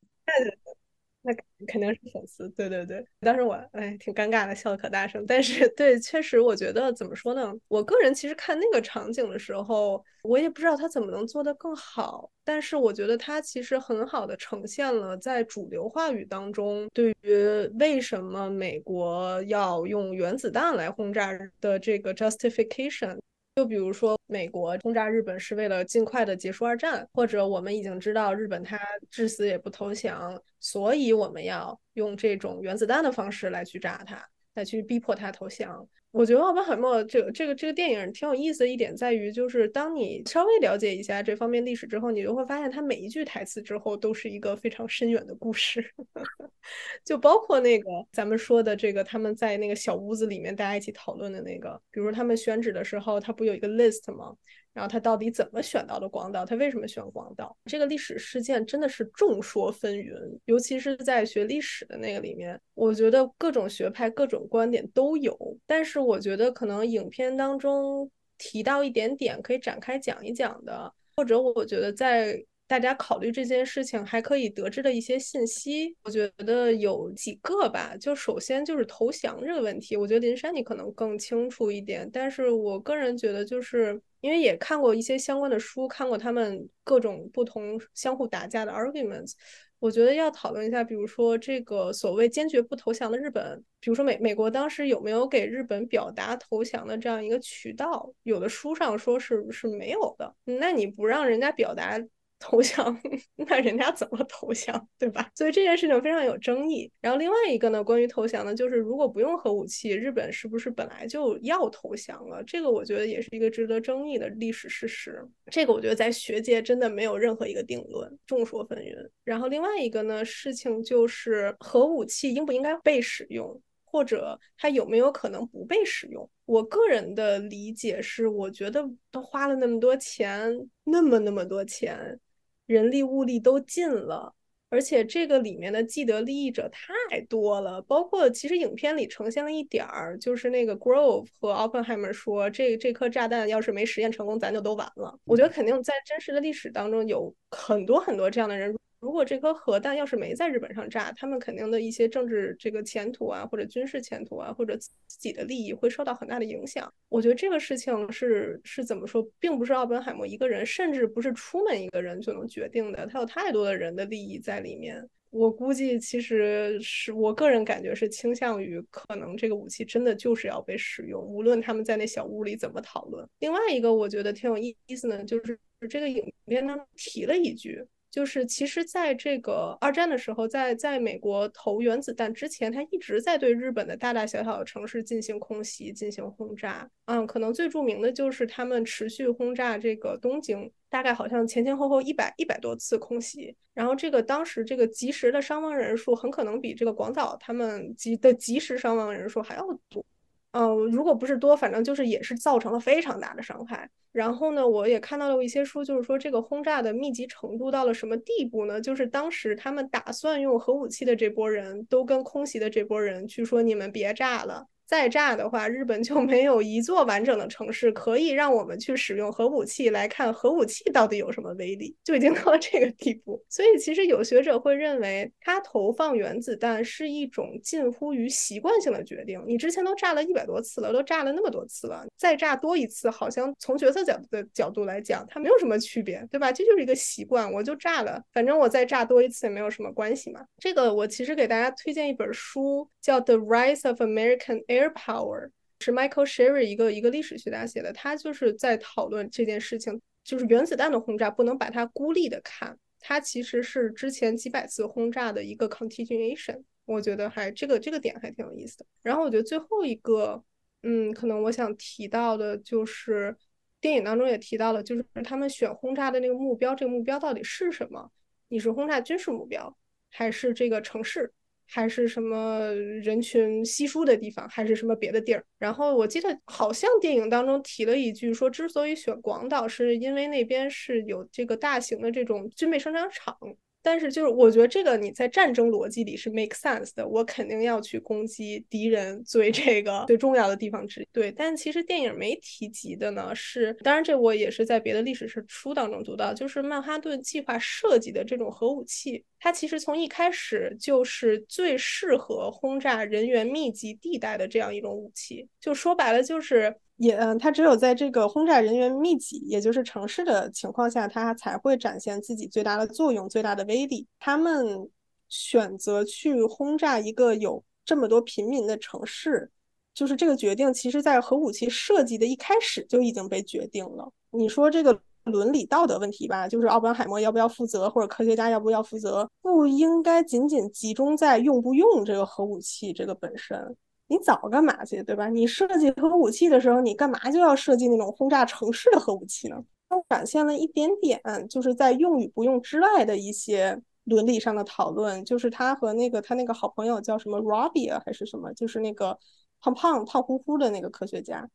Speaker 2: 那肯定是粉丝，对对对。当时我哎挺尴尬的，笑的可大声。但是对，确实我觉得怎么说呢？我个人其实看那个场景的时候，我也不知道他怎么能做得更好。但是我觉得他其实很好的呈现了在主流话语当中对于为什么美国要用原子弹来轰炸的这个 justification。就比如说，美国轰炸日本是为了尽快的结束二战，或者我们已经知道日本他至死也不投降，所以我们要用这种原子弹的方式来去炸他，来去逼迫他投降。我觉得奥本海默这个这个这个电影挺有意思的一点在于，就是当你稍微了解一下这方面历史之后，你就会发现他每一句台词之后都是一个非常深远的故事，就包括那个咱们说的这个他们在那个小屋子里面大家一起讨论的那个，比如他们选址的时候，他不有一个 list 吗？然后他到底怎么选到的广岛？他为什么选广岛？这个历史事件真的是众说纷纭，尤其是在学历史的那个里面，我觉得各种学派、各种观点都有。但是我觉得可能影片当中提到一点点可以展开讲一讲的，或者我觉得在。大家考虑这件事情还可以得知的一些信息，我觉得有几个吧。就首先就是投降这个问题，我觉得林珊你可能更清楚一点。但是我个人觉得，就是因为也看过一些相关的书，看过他们各种不同相互打架的 arguments，我觉得要讨论一下，比如说这个所谓坚决不投降的日本，比如说美美国当时有没有给日本表达投降的这样一个渠道？有的书上说是是没有的。那你不让人家表达？投降，那人家怎么投降，对吧？所以这件事情非常有争议。然后另外一个呢，关于投降呢，就是如果不用核武器，日本是不是本来就要投降了？这个我觉得也是一个值得争议的历史事实。这个我觉得在学界真的没有任何一个定论，众说纷纭。然后另外一个呢，事情就是核武器应不应该被使用，或者它有没有可能不被使用？我个人的理解是，我觉得都花了那么多钱，那么那么多钱。人力物力都尽了，而且这个里面的既得利益者太多了，包括其实影片里呈现了一点儿，就是那个 Grove 和 Oppenheimer 说，这这颗炸弹要是没实验成功，咱就都完了。我觉得肯定在真实的历史当中有很多很多这样的人。如果这颗核弹要是没在日本上炸，他们肯定的一些政治这个前途啊，或者军事前途啊，或者自己的利益会受到很大的影响。我觉得这个事情是是怎么说，并不是奥本海默一个人，甚至不是出门一个人就能决定的，他有太多的人的利益在里面。我估计其实是我个人感觉是倾向于，可能这个武器真的就是要被使用，无论他们在那小屋里怎么讨论。另外一个我觉得挺有意思呢，就是这个影片呢提了一句。就是其实，在这个二战的时候，在在美国投原子弹之前，他一直在对日本的大大小小的城市进行空袭、进行轰炸。嗯，可能最著名的就是他们持续轰炸这个东京，大概好像前前后后一百一百多次空袭。然后这个当时这个及时的伤亡人数，很可能比这个广岛他们及的及时伤亡人数还要多。嗯，如果不是多，反正就是也是造成了非常大的伤害。然后呢，我也看到了一些书，就是说这个轰炸的密集程度到了什么地步呢？就是当时他们打算用核武器的这波人都跟空袭的这波人去说：“你们别炸了。”再炸的话，日本就没有一座完整的城市可以让我们去使用核武器来看核武器到底有什么威力，就已经到了这个地步。所以，其实有学者会认为，它投放原子弹是一种近乎于习惯性的决定。你之前都炸了一百多次了，都炸了那么多次了，再炸多一次，好像从决策角度的角度来讲，它没有什么区别，对吧？这就是一个习惯，我就炸了，反正我再炸多一次也没有什么关系嘛。这个我其实给大家推荐一本书，叫《The Rise of American Air Power 是 Michael Sherry 一个一个历史学家写的，他就是在讨论这件事情，就是原子弹的轰炸不能把它孤立的看，它其实是之前几百次轰炸的一个 continuation。我觉得还这个这个点还挺有意思的。然后我觉得最后一个，嗯，可能我想提到的就是电影当中也提到了，就是他们选轰炸的那个目标，这个目标到底是什么？你是轰炸军事目标，还是这个城市？还是什么人群稀疏的地方，还是什么别的地儿？然后我记得好像电影当中提了一句，说之所以选广岛，是因为那边是有这个大型的这种军备生产厂。但是就是我觉得这个你在战争逻辑里是 make sense 的，我肯定要去攻击敌人作为这个最重要的地方之一。对，但其实电影没提及的呢是，当然这我也是在别的历史书当中读到，就是曼哈顿计划设计的这种核武器，它其实从一开始就是最适合轰炸人员密集地带的这样一种武器。就说白了就是。也，嗯，它只有在这个轰炸人员密集，也就是城市的情况下，它才会展现自己最大的作用、最大的威力。他们选择去轰炸一个有这么多平民的城市，就是这个决定，其实在核武器设计的一开始就已经被决定了。你说这个伦理道德问题吧，就是奥本海默要不要负责，或者科学家要不要负责，不应该仅仅集中在用不用这个核武器这个本身。你早干嘛去，对吧？你设计核武器的时候，你干嘛就要设计那种轰炸城市的核武器呢？它展现了一点点，就是在用与不用之外的一些伦理上的讨论。就是他和那个他那个好朋友叫什么 Robbie 还是什么，就是那个胖胖胖乎乎的那个科学家，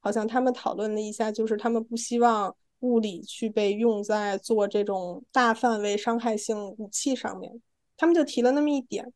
Speaker 2: 好像他们讨论了一下，就是他们不希望物理去被用在做这种大范围伤害性武器上面，他们就提了那么一点。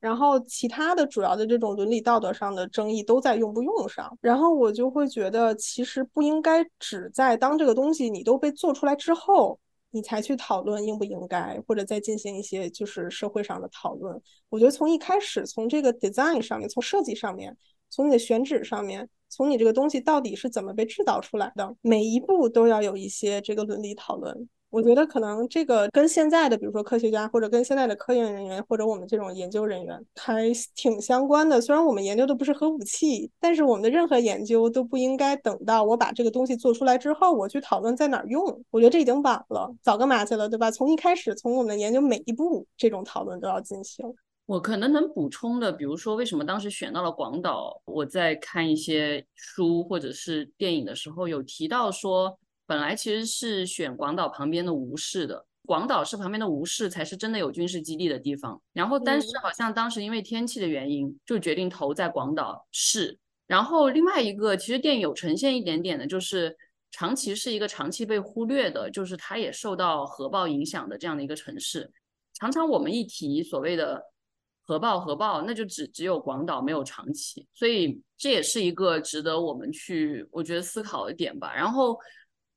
Speaker 2: 然后其他的主要的这种伦理道德上的争议都在用不用上，然后我就会觉得其实不应该只在当这个东西你都被做出来之后，你才去讨论应不应该，或者再进行一些就是社会上的讨论。我觉得从一开始，从这个 design 上面，从设计上面，从你的选址上面，从你这个东西到底是怎么被制造出来的，每一步都要有一些这个伦理讨论。我觉得可能这个跟现在的，比如说科学家，或者跟现在的科研人员，或者我们这种研究人员还挺相关的。虽然我们研究的不是核武器，但是我们的任何研究都不应该等到我把这个东西做出来之后，我去讨论在哪儿用。我觉得这已经晚了，早干嘛去了，对吧？从一开始，从我们研究每一步，这种讨论都要进行。
Speaker 1: 我可能能补充的，比如说为什么当时选到了广岛，我在看一些书或者是电影的时候有提到说。本来其实是选广岛旁边的吴市的，广岛市旁边的吴市才是真的有军事基地的地方。然后，但是好像当时因为天气的原因，就决定投在广岛市。然后另外一个，其实电影有呈现一点点的，就是长崎是一个长期被忽略的，就是它也受到核爆影响的这样的一个城市。常常我们一提所谓的核爆，核爆，那就只只有广岛没有长崎，所以这也是一个值得我们去我觉得思考的点吧。然后。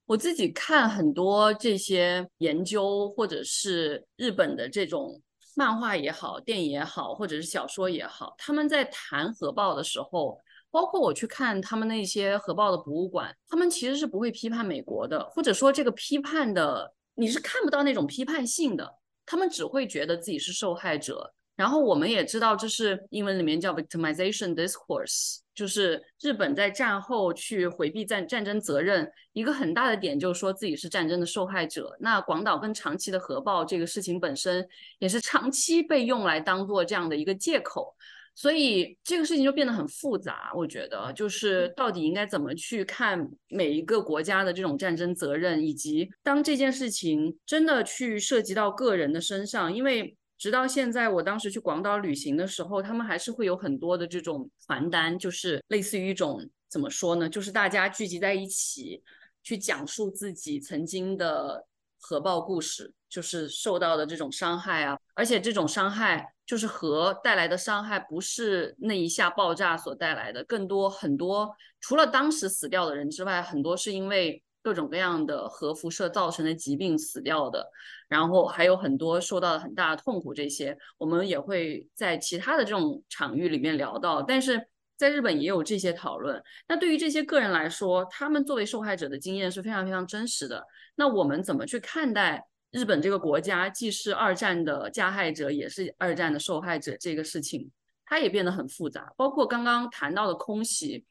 Speaker 1: 我自己看很多这些研究，或者是日本的这种漫画也好、电影也好，或者是小说也好，他们在谈核爆的时候，包括我去看他们那些核爆的博物馆，他们其实是不会批判美国的，或者说这个批判的你是看不到那种批判性的，他们只会觉得自己是受害者。然后我们也知道，这是英文里面叫 victimization discourse。就是日本在战后去回避战战争责任，一个很大的点就是说自己是战争的受害者。那广岛跟长崎的核爆这个事情本身也是长期被用来当做这样的一个借口，所以这个事情就变得很复杂。我觉得就是到底应该怎么去看每一个国家的这种战争责任，以及当这件事情真的去涉及到个人的身上，因为。直到现在，我当时去广岛旅行的时候，他们还是会有很多的这种传单，就是类似于一种怎么说呢？就是大家聚集在一起，去讲述自己曾经的核爆故事，就是受到的这种伤害啊，而且这种伤害就是核带来的伤害，不是那一下爆炸所带来的，更多很多，除了当时死掉的人之外，很多是因为各种各样的核辐射造成的疾病死掉的，然后还有很多受到了很大的痛苦，这些我们也会在其他的这种场域里面聊到，但是。在日本也有这些讨论。那对于这些个人来说，他们作为受害者的经验是非常非常真实的。那我们怎么去看待日本这个国家既是二战的加害者，也是二战的受害者这个事情，它也变得很复杂。包括刚刚谈到的空袭，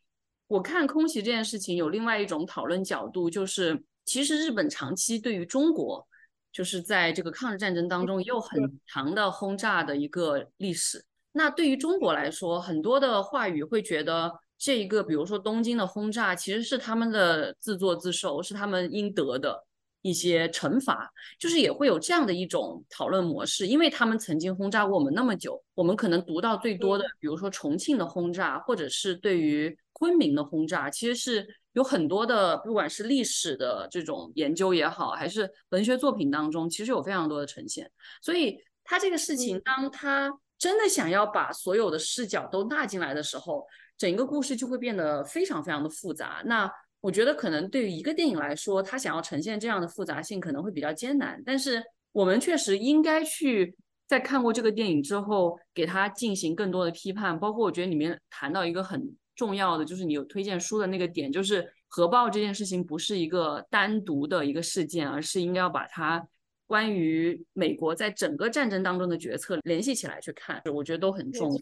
Speaker 1: 我看空袭这件事情有另外一种讨论角度，就是其实日本长期对于中国，就是在这个抗日战争当中也有很长的轰炸的一个历史。那对于中国来说，很多的话语会觉得这一个，比如说东京的轰炸，其实是他们的自作自受，是他们应得的一些惩罚，就是也会有这样的一种讨论模式，因为他们曾经轰炸过我们那么久，我们可能读到最多的，比如说重庆的轰炸，或者是对于昆明的轰炸，其实是有很多的，不管是历史的这种研究也好，还是文学作品当中，其实有非常多的呈现。所以他这个事情，当他。真的想要把所有的视角都纳进来的时候，整个故事就会变得非常非常的复杂。那我觉得可能对于一个电影来说，他想要呈现这样的复杂性可能会比较艰难。但是我们确实应该去在看过这个电影之后，给他进行更多的批判。包括我觉得里面谈到一个很重要的，就是你有推荐书的那个点，就是核爆这件事情不是一个单独的一个事件，而是应该要把它。关于美国在整个战争当中的决策联系起来去看，我觉得都很重要。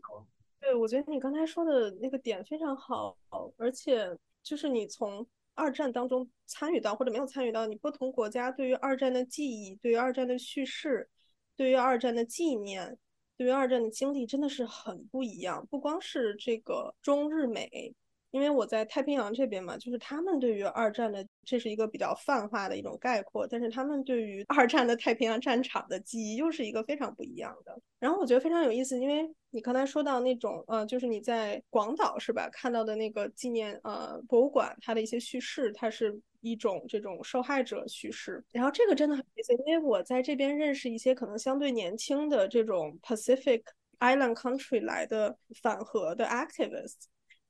Speaker 2: 对，我觉得你刚才说的那个点非常好，而且就是你从二战当中参与到或者没有参与到，你不同国家对于二战的记忆、对于二战的叙事、对于二战的纪念、对于二战的经历，真的是很不一样。不光是这个中日美。因为我在太平洋这边嘛，就是他们对于二战的，这是一个比较泛化的一种概括，但是他们对于二战的太平洋战场的记忆又是一个非常不一样的。然后我觉得非常有意思，因为你刚才说到那种，呃，就是你在广岛是吧，看到的那个纪念呃博物馆，它的一些叙事，它是一种这种受害者叙事。然后这个真的很有意思，因为我在这边认识一些可能相对年轻的这种 Pacific Island Country 来的反核的 activists。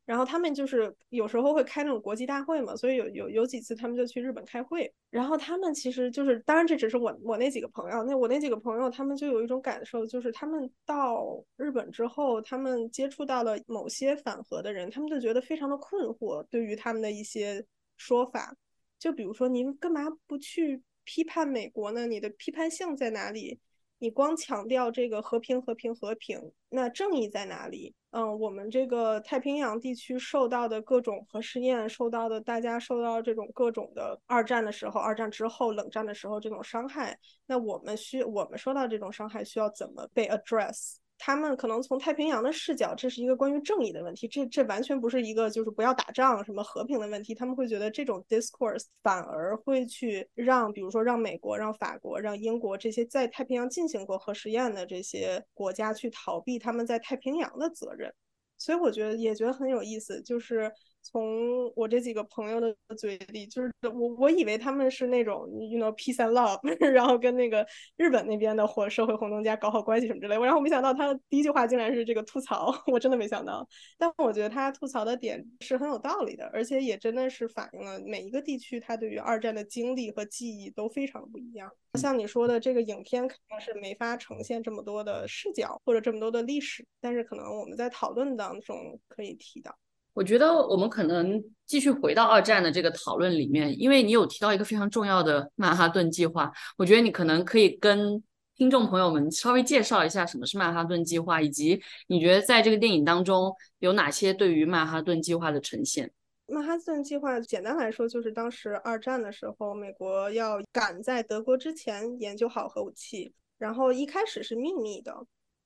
Speaker 2: 然后他们就是有时候会开那种国际大会嘛，所以有有有几次他们就去日本开会。然后他们其实就是，当然这只是我我那几个朋友，那我那几个朋友他们就有一种感受，就是他们到日本之后，他们接触到了某些反核的人，他们就觉得非常的困惑，对于他们的一些说法，就比如说您干嘛不去批判美国呢？你的批判性在哪里？你光强调这个和平、和平、和平，那正义在哪里？嗯，我们这个太平洋地区受到的各种核试验，受到的大家受到这种各种的二战的时候、二战之后、冷战的时候这种伤害，那我们需我们受到这种伤害需要怎么被 address？他们可能从太平洋的视角，这是一个关于正义的问题，这这完全不是一个就是不要打仗什么和平的问题。他们会觉得这种 discourse 反而会去让，比如说让美国、让法国、让英国这些在太平洋进行过核实验的这些国家去逃避他们在太平洋的责任。所以我觉得也觉得很有意思，就是。从我这几个朋友的嘴里，就是我我以为他们是那种，you know peace and love，然后跟那个日本那边的或社会活动家搞好关系什么之类。然后没想到他第一句话竟然是这个吐槽，我真的没想到。但我觉得他吐槽的点是很有道理的，而且也真的是反映了每一个地区他对于二战的经历和记忆都非常不一样。像你说的，这个影片肯定是没法呈现这么多的视角或者这么多的历史，但是可能我们在讨论当中可以提到。
Speaker 1: 我觉得我们可能继续回到二战的这个讨论里面，因为你有提到一个非常重要的曼哈顿计划。我觉得你可能可以跟听众朋友们稍微介绍一下什么是曼哈顿计划，以及你觉得在这个电影当中有哪些对于曼哈顿计划的呈现。
Speaker 2: 曼哈顿计划简单来说，就是当时二战的时候，美国要赶在德国之前研究好核武器，然后一开始是秘密的。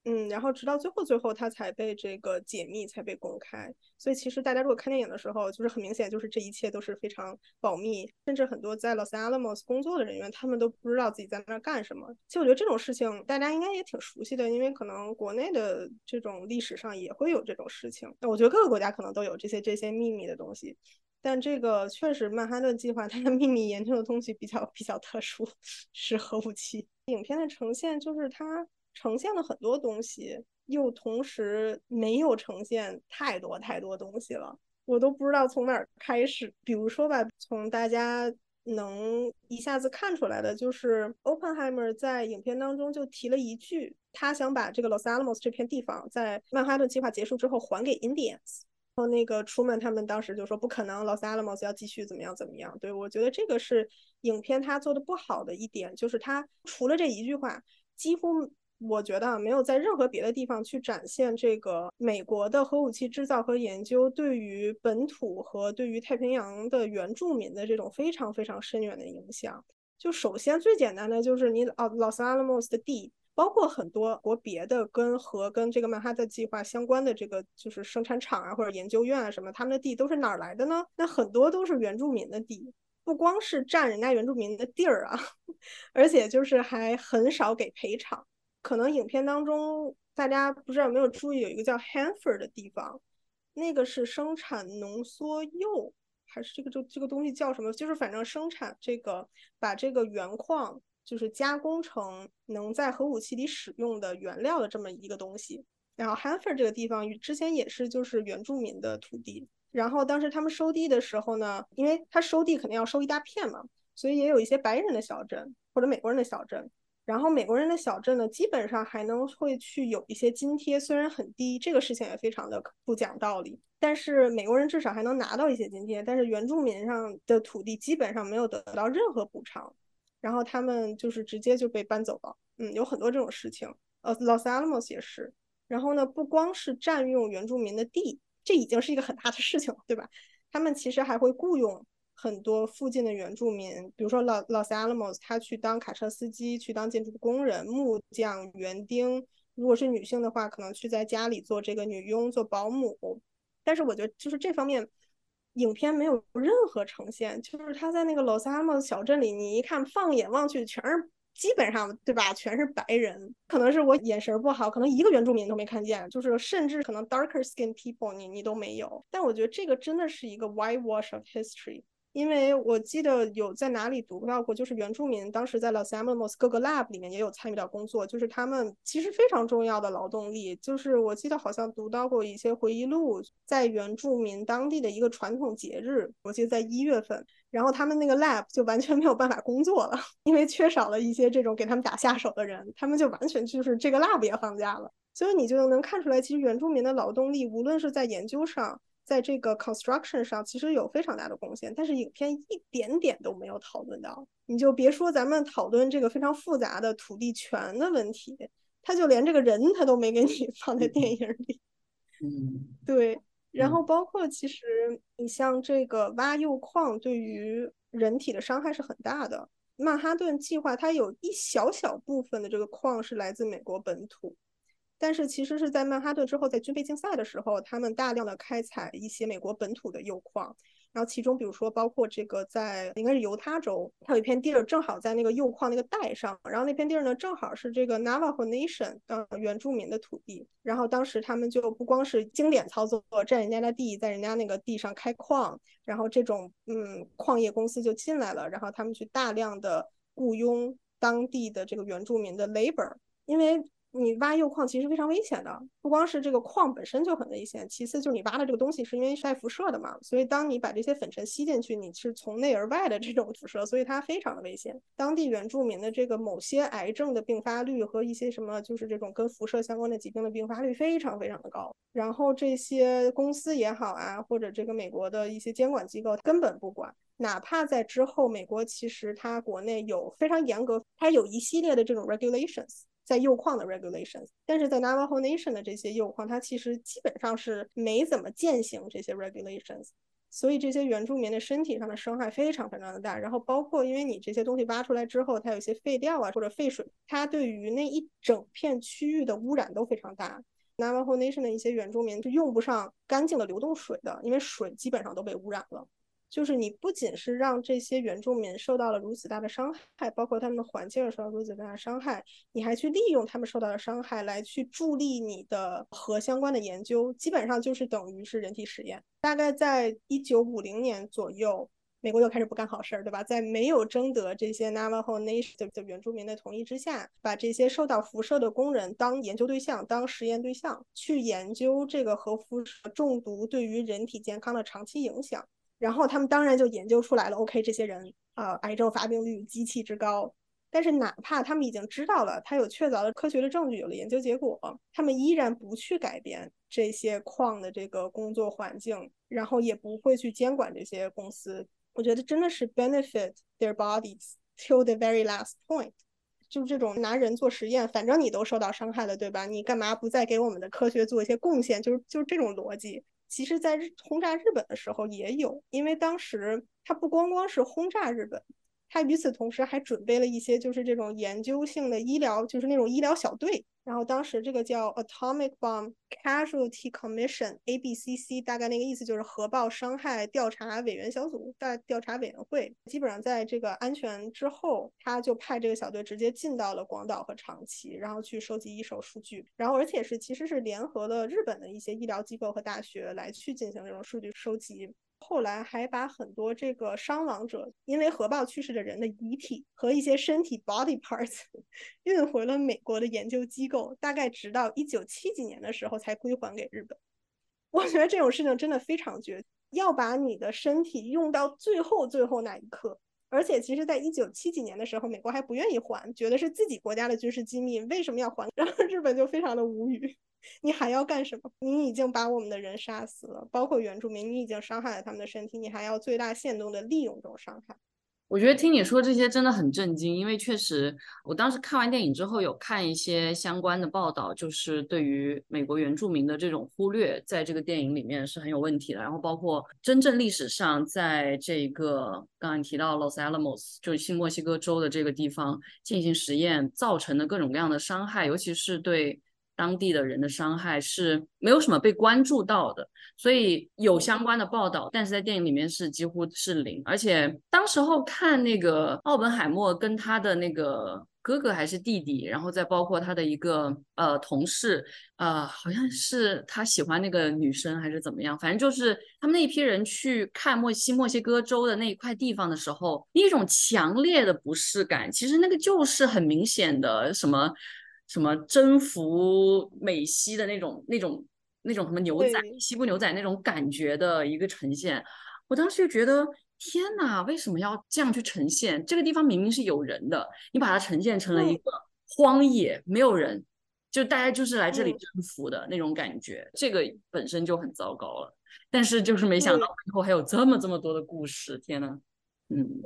Speaker 2: 嗯，然后直到最后，最后他才被这个解密，才被公开。所以其实大家如果看电影的时候，就是很明显，就是这一切都是非常保密，甚至很多在 Los Alamos 工作的人员，他们都不知道自己在那儿干什么。其实我觉得这种事情大家应该也挺熟悉的，因为可能国内的这种历史上也会有这种事情。那我觉得各个国家可能都有这些这些秘密的东西。但这个确实曼哈顿计划它的秘密研究的东西比较比较特殊，是核武器。影片的呈现就是它呈现了很多东西，又同时没有呈现太多太多东西了，我都不知道从哪儿开始。比如说吧，从大家能一下子看出来的，就是 Openheimer 在影片当中就提了一句，他想把这个 Los Alamos 这片地方在曼哈顿计划结束之后还给 Indians。然后那个 Truman 他们当时就说不可能，Los Alamos 要继续怎么样怎么样。对我觉得这个是影片他做的不好的一点，就是他除了这一句话，几乎我觉得没有在任何别的地方去展现这个美国的核武器制造和研究对于本土和对于太平洋的原住民的这种非常非常深远的影响。就首先最简单的就是你哦 Los Alamos 的地。包括很多国别的跟和跟这个曼哈顿计划相关的这个就是生产厂啊或者研究院啊什么，他们的地都是哪儿来的呢？那很多都是原住民的地，不光是占人家原住民的地儿啊，而且就是还很少给赔偿。可能影片当中大家不知道有没有注意，有一个叫 Hanford 的地方，那个是生产浓缩铀，还是这个这这个东西叫什么？就是反正生产这个把这个原矿。就是加工成能在核武器里使用的原料的这么一个东西。然后 Hanford 这个地方之前也是就是原住民的土地。然后当时他们收地的时候呢，因为他收地肯定要收一大片嘛，所以也有一些白人的小镇或者美国人的小镇。然后美国人的小镇呢，基本上还能会去有一些津贴，虽然很低，这个事情也非常的不讲道理。但是美国人至少还能拿到一些津贴，但是原住民上的土地基本上没有得到任何补偿。然后他们就是直接就被搬走了，嗯，有很多这种事情，呃，Los Alamos 也是。然后呢，不光是占用原住民的地，这已经是一个很大的事情了，对吧？他们其实还会雇佣很多附近的原住民，比如说 Los Los Alamos，他去当卡车司机，去当建筑工人、木匠、园丁。如果是女性的话，可能去在家里做这个女佣、做保姆。但是我觉得就是这方面。影片没有任何呈现，就是他在那个 Los Alamos 小镇里，你一看，放眼望去全是，基本上对吧？全是白人，可能是我眼神不好，可能一个原住民都没看见，就是甚至可能 darker skin people 你你都没有。但我觉得这个真的是一个 whitewash of history。因为我记得有在哪里读到过，就是原住民当时在 Los Alamos 各个 lab 里面也有参与到工作，就是他们其实非常重要的劳动力。就是我记得好像读到过一些回忆录，在原住民当地的一个传统节日，我记得在一月份，然后他们那个 lab 就完全没有办法工作了，因为缺少了一些这种给他们打下手的人，他们就完全就是这个 lab 也放假了。所以你就能看出来，其实原住民的劳动力无论是在研究上。在这个 construction 上，其实有非常大的贡献，但是影片一点点都没有讨论到。你就别说咱们讨论这个非常复杂的土地权的问题，他就连这个人他都没给你放在电影里。
Speaker 1: 嗯，
Speaker 2: 对。然后包括其实你像这个挖铀矿对于人体的伤害是很大的。曼哈顿计划它有一小小部分的这个矿是来自美国本土。但是其实是在曼哈顿之后，在军备竞赛的时候，他们大量的开采一些美国本土的铀矿，然后其中比如说包括这个在应该是犹他州，它有一片地儿正好在那个铀矿那个带上，然后那片地儿呢正好是这个 Navajo Nation 呃原住民的土地，然后当时他们就不光是经典操作占人家的地，在人家那个地上开矿，然后这种嗯矿业公司就进来了，然后他们去大量的雇佣当地的这个原住民的 labor，因为。你挖铀矿其实非常危险的，不光是这个矿本身就很危险，其次就是你挖的这个东西是因为是带辐射的嘛，所以当你把这些粉尘吸进去，你是从内而外的这种辐射，所以它非常的危险。当地原住民的这个某些癌症的并发率和一些什么就是这种跟辐射相关的疾病的并发率非常非常的高。然后这些公司也好啊，或者这个美国的一些监管机构根本不管，哪怕在之后美国其实它国内有非常严格，它有一系列的这种 regulations。在铀矿的 regulations，但是在 Navajo Nation 的这些铀矿，它其实基本上是没怎么践行这些 regulations，所以这些原住民的身体上的伤害非常非常的大。然后包括因为你这些东西挖出来之后，它有些废料啊或者废水，它对于那一整片区域的污染都非常大。Navajo Nation 的一些原住民是用不上干净的流动水的，因为水基本上都被污染了。就是你不仅是让这些原住民受到了如此大的伤害，包括他们的环境受到如此大的伤害，你还去利用他们受到的伤害来去助力你的核相关的研究，基本上就是等于是人体实验。大概在一九五零年左右，美国又开始不干好事儿，对吧？在没有征得这些 Navajo Nation 的原住民的同意之下，把这些受到辐射的工人当研究对象、当实验对象，去研究这个核辐射中毒对于人体健康的长期影响。然后他们当然就研究出来了，OK，这些人啊，癌症发病率极其之高。但是哪怕他们已经知道了，他有确凿的科学的证据，有了研究结果，他们依然不去改变这些矿的这个工作环境，然后也不会去监管这些公司。我觉得真的是 benefit their bodies till the very last point，就这种拿人做实验，反正你都受到伤害了，对吧？你干嘛不再给我们的科学做一些贡献？就是就是这种逻辑。其实，在日轰炸日本的时候也有，因为当时他不光光是轰炸日本，他与此同时还准备了一些就是这种研究性的医疗，就是那种医疗小队。然后当时这个叫 Atomic Bomb Casualty Commission（ABCC），大概那个意思就是核爆伤害调查委员小组大调查委员会。基本上在这个安全之后，他就派这个小队直接进到了广岛和长崎，然后去收集一手数据。然后而且是其实是联合了日本的一些医疗机构和大学来去进行这种数据收集。后来还把很多这个伤亡者因为核爆去世的人的遗体和一些身体 body parts 运回了美国的研究机构，大概直到一九七几年的时候才归还给日本。我觉得这种事情真的非常绝，要把你的身体用到最后最后那一刻。而且其实，在一九七几年的时候，美国还不愿意还，觉得是自己国家的军事机密，为什么要还？然后日本就非常的无语。你还要干什么？你已经把我们的人杀死了，包括原住民，你已经伤害了他们的身体，你还要最大限度的利用这种伤害。
Speaker 1: 我觉得听你说这些真的很震惊，因为确实，我当时看完电影之后有看一些相关的报道，就是对于美国原住民的这种忽略，在这个电影里面是很有问题的。然后包括真正历史上，在这个刚才提到 Los Alamos，就是新墨西哥州的这个地方进行实验造成的各种各样的伤害，尤其是对。当地的人的伤害是没有什么被关注到的，所以有相关的报道，但是在电影里面是几乎是零。而且当时候看那个奥本海默跟他的那个哥哥还是弟弟，然后再包括他的一个呃同事，呃，好像是他喜欢那个女生还是怎么样，反正就是他们那一批人去看墨西墨西哥州的那一块地方的时候，一种强烈的不适感。其实那个就是很明显的什么。什么征服美西的那种、那种、那种什么牛仔、西部牛仔那种感觉的一个呈现，我当时就觉得天哪，为什么要这样去呈现？这个地方明明是有人的，你把它呈现成了一个荒野，没有人，就大家就是来这里征服的那种感觉，这个本身就很糟糕了。但是就是没想到以后还有这么这么多的故事，天呐，嗯。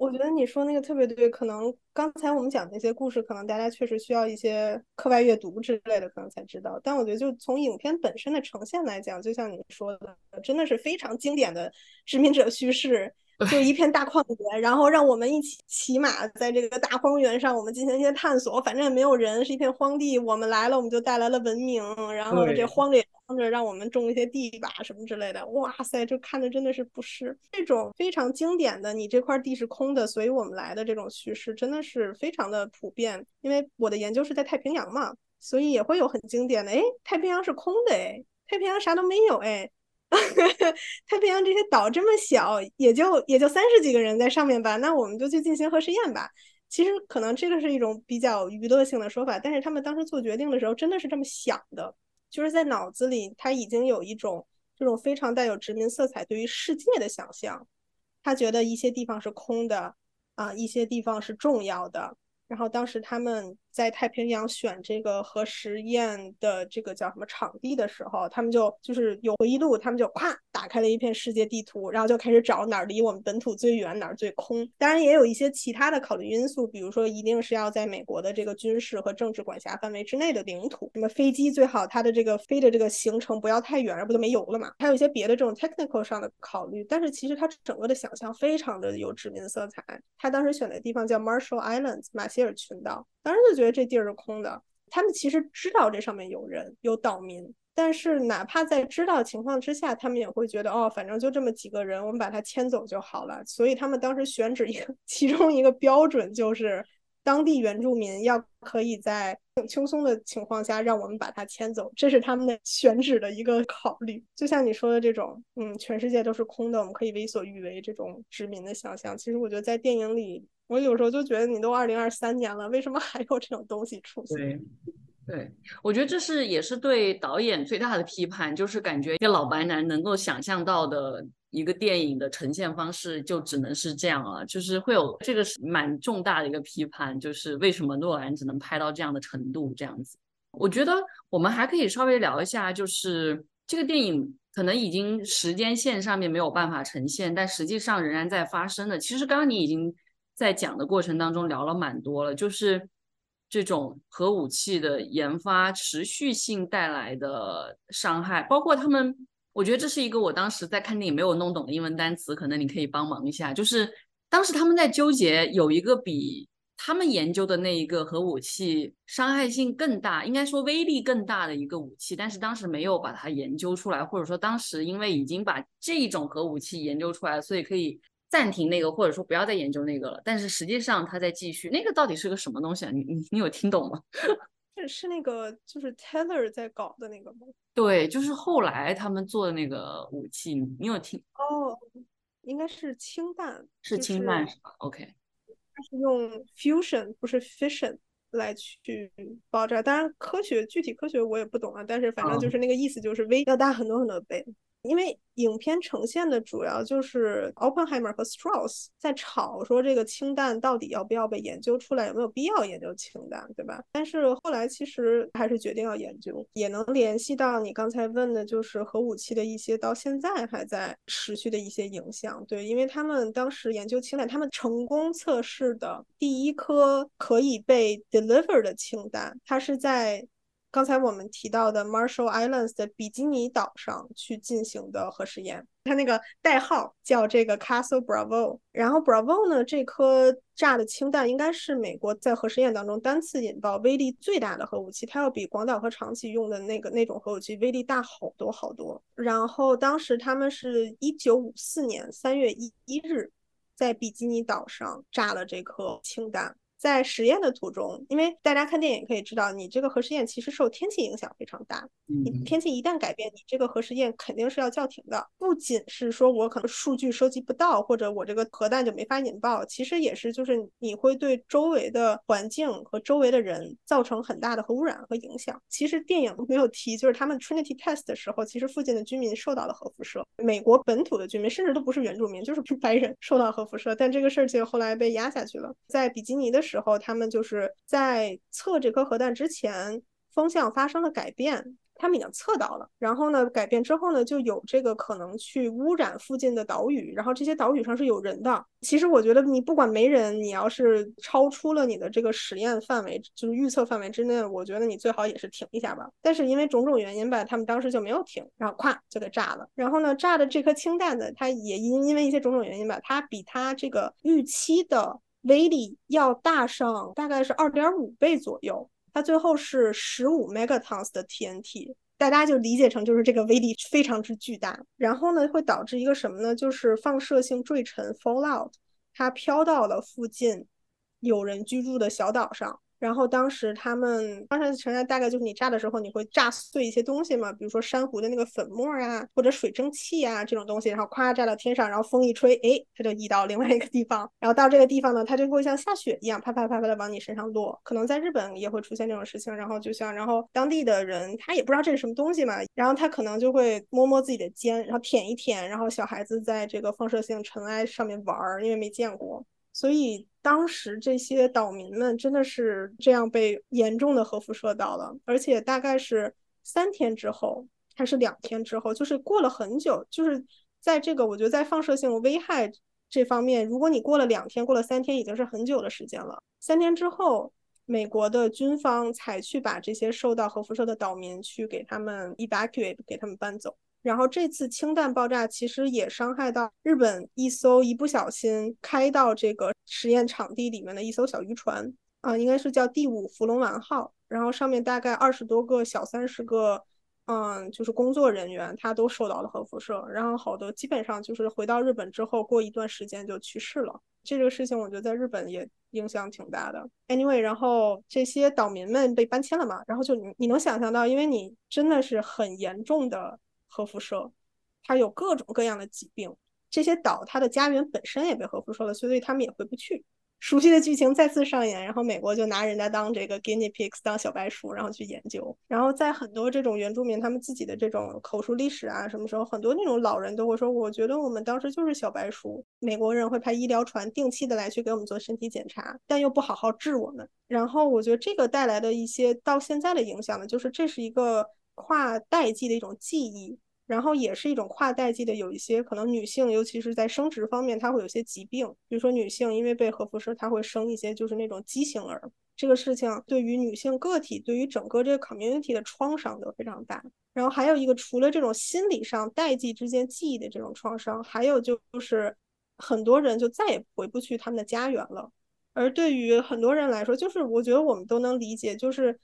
Speaker 2: 我觉得你说那个特别对，可能刚才我们讲那些故事，可能大家确实需要一些课外阅读之类的，可能才知道。但我觉得，就从影片本身的呈现来讲，就像你说的，真的是非常经典的殖民者叙事。就一片大旷野，然后让我们一起骑马在这个大荒原上，我们进行一些探索。反正也没有人，是一片荒地。我们来了，我们就带来了文明。然后这荒野荒着，让我们种一些地吧，什么之类的。哇塞，这看的真的是不是这种非常经典的？你这块地是空的，所以我们来的这种叙事，真的是非常的普遍。因为我的研究是在太平洋嘛，所以也会有很经典的。哎，太平洋是空的，哎，太平洋啥都没有，哎。太平洋这些岛这么小，也就也就三十几个人在上面吧。那我们就去进行核实验吧。其实可能这个是一种比较娱乐性的说法，但是他们当时做决定的时候真的是这么想的，就是在脑子里他已经有一种这种非常带有殖民色彩对于世界的想象。他觉得一些地方是空的啊，一些地方是重要的。然后当时他们在太平洋选这个核实验的这个叫什么场地的时候，他们就就是有回忆录，他们就咵打开了一片世界地图，然后就开始找哪儿离我们本土最远，哪儿最空。当然也有一些其他的考虑因素，比如说一定是要在美国的这个军事和政治管辖范围之内的领土，什么飞机最好它的这个飞的这个行程不要太远，而不就没油了嘛？还有一些别的这种 technical 上的考虑。但是其实他整个的想象非常的有殖民色彩。他当时选的地方叫 Marshall Islands 马歇尔群岛。当时就觉得这地儿是空的，他们其实知道这上面有人有岛民，但是哪怕在知道情况之下，他们也会觉得哦，反正就这么几个人，我们把他迁走就好了。所以他们当时选址一个 其中一个标准就是。当地原住民要可以在很轻松的情况下让我们把它迁走，这是他们的 选址的一个考虑。就像你说的这种，嗯，全世界都是空的，我们可以为所欲为这种殖民的想象。其实我觉得在电影里，我有时候就觉得你都二零二三年了，为什么还有这种东西出现？
Speaker 1: 对，我觉得这是也是对导演最大的批判，就是感觉一个老白男能够想象到的。一个电影的呈现方式就只能是这样了，就是会有这个是蛮重大的一个批判，就是为什么诺兰只能拍到这样的程度这样子。我觉得我们还可以稍微聊一下，就是这个电影可能已经时间线上面没有办法呈现，但实际上仍然在发生的。其实刚刚你已经在讲的过程当中聊了蛮多了，就是这种核武器的研发持续性带来的伤害，包括他们。我觉得这是一个我当时在看电影没有弄懂的英文单词，可能你可以帮忙一下。就是当时他们在纠结有一个比他们研究的那一个核武器伤害性更大，应该说威力更大的一个武器，但是当时没有把它研究出来，或者说当时因为已经把这种核武器研究出来，所以可以暂停那个，或者说不要再研究那个了。但是实际上它在继续，那个到底是个什么东西啊？你你你有听懂吗？
Speaker 2: 是是那个就是 Taylor 在搞的那个吗？
Speaker 1: 对，就是后来他们做的那个武器，你有听？
Speaker 2: 哦，应该是氢弹，
Speaker 1: 是氢弹是吧？OK，
Speaker 2: 它是用 fusion 不是 fission 来去爆炸。当然，科学具体科学我也不懂啊，但是反正就是那个意思，就是 V 要大很多很多倍。因为影片呈现的主要就是 Oppenheimer 和 Strauss 在吵说这个氢弹到底要不要被研究出来，有没有必要研究氢弹，对吧？但是后来其实还是决定要研究，也能联系到你刚才问的，就是核武器的一些到现在还在持续的一些影响。对，因为他们当时研究氢弹，他们成功测试的第一颗可以被 deliver 的氢弹，它是在。刚才我们提到的 Marshall Islands 的比基尼岛上去进行的核试验，它那个代号叫这个 Castle Bravo。然后 Bravo 呢，这颗炸的氢弹应该是美国在核试验当中单次引爆威力最大的核武器，它要比广岛和长崎用的那个那种核武器威力大好多好多。然后当时他们是一九五四年三月一一日，在比基尼岛上炸了这颗氢弹。在实验的途中，因为大家看电影可以知道，你这个核实验其实受天气影响非常大。你天气一旦改变，你这个核实验肯定是要叫停的。不仅是说我可能数据收集不到，或者我这个核弹就没法引爆，其实也是就是你会对周围的环境和周围的人造成很大的核污染和影响。其实电影没有提，就是他们 Trinity Test 的时候，其实附近的居民受到了核辐射。美国本土的居民甚至都不是原住民，就是 白人受到核辐射。但这个事儿就后来被压下去了。在比基尼的时候，他们就是在测这颗核弹之前，风向发生了改变。他们已经测到了，然后呢，改变之后呢，就有这个可能去污染附近的岛屿，然后这些岛屿上是有人的。其实我觉得你不管没人，你要是超出了你的这个实验范围，就是预测范围之内，我觉得你最好也是停一下吧。但是因为种种原因吧，他们当时就没有停，然后咵就给炸了。然后呢，炸的这颗氢弹呢，它也因因为一些种种原因吧，它比它这个预期的威力要大上大概是二点五倍左右。它最后是十五 megatons 的 TNT，大家就理解成就是这个威力非常之巨大。然后呢，会导致一个什么呢？就是放射性坠尘 fallout，它飘到了附近有人居住的小岛上。然后当时他们当时尘埃大概就是你炸的时候，你会炸碎一些东西嘛，比如说珊瑚的那个粉末啊，或者水蒸气啊这种东西，然后咵炸到天上，然后风一吹，哎，它就移到另外一个地方，然后到这个地方呢，它就会像下雪一样，啪啪啪啪的往你身上落。可能在日本也会出现这种事情，然后就像然后当地的人他也不知道这是什么东西嘛，然后他可能就会摸摸自己的肩，然后舔一舔，然后小孩子在这个放射性尘埃上面玩儿，因为没见过，所以。当时这些岛民们真的是这样被严重的核辐射到了，而且大概是三天之后还是两天之后，就是过了很久。就是在这个我觉得在放射性危害这方面，如果你过了两天、过了三天，已经是很久的时间了。三天之后，美国的军方才去把这些受到核辐射的岛民去给他们 evacuate，给他们搬走。然后这次氢弹爆炸其实也伤害到日本一艘一不小心开到这个实验场地里面的一艘小渔船啊，应该是叫第五福龙丸号。然后上面大概二十多个小三十个嗯，就是工作人员他都受到了核辐射，然后好多基本上就是回到日本之后，过一段时间就去世了。这个事情我觉得在日本也影响挺大的。Anyway，然后这些岛民们被搬迁了嘛，然后就你你能想象到，因为你真的是很严重的核辐射，它有各种各样的疾病，这些岛它的家园本身也被核辐射了，所以他们也回不去。熟悉的剧情再次上演，然后美国就拿人家当这个 guinea pigs 当小白鼠，然后去研究。然后在很多这种原住民他们自己的这种口述历史啊，什么时候很多那种老人都会说，我觉得我们当时就是小白鼠。美国人会派医疗船定期的来去给我们做身体检查，但又不好好治我们。然后我觉得这个带来的一些到现在的影响呢，就是这是一个跨代际的一种记忆。然后也是一种跨代际的，有一些可能女性，尤其是在生殖方面，她会有些疾病，比如说女性因为被核辐射，她会生一些就是那种畸形儿。这个事情对于女性个体，对于整个这个 community 的创伤都非常大。然后还有一个，除了这种心理上代际之间记忆的这种创伤，还有就是很多人就再也回不去他们的家园了。而对于很多人来说，就是我觉得我们都能理解，就是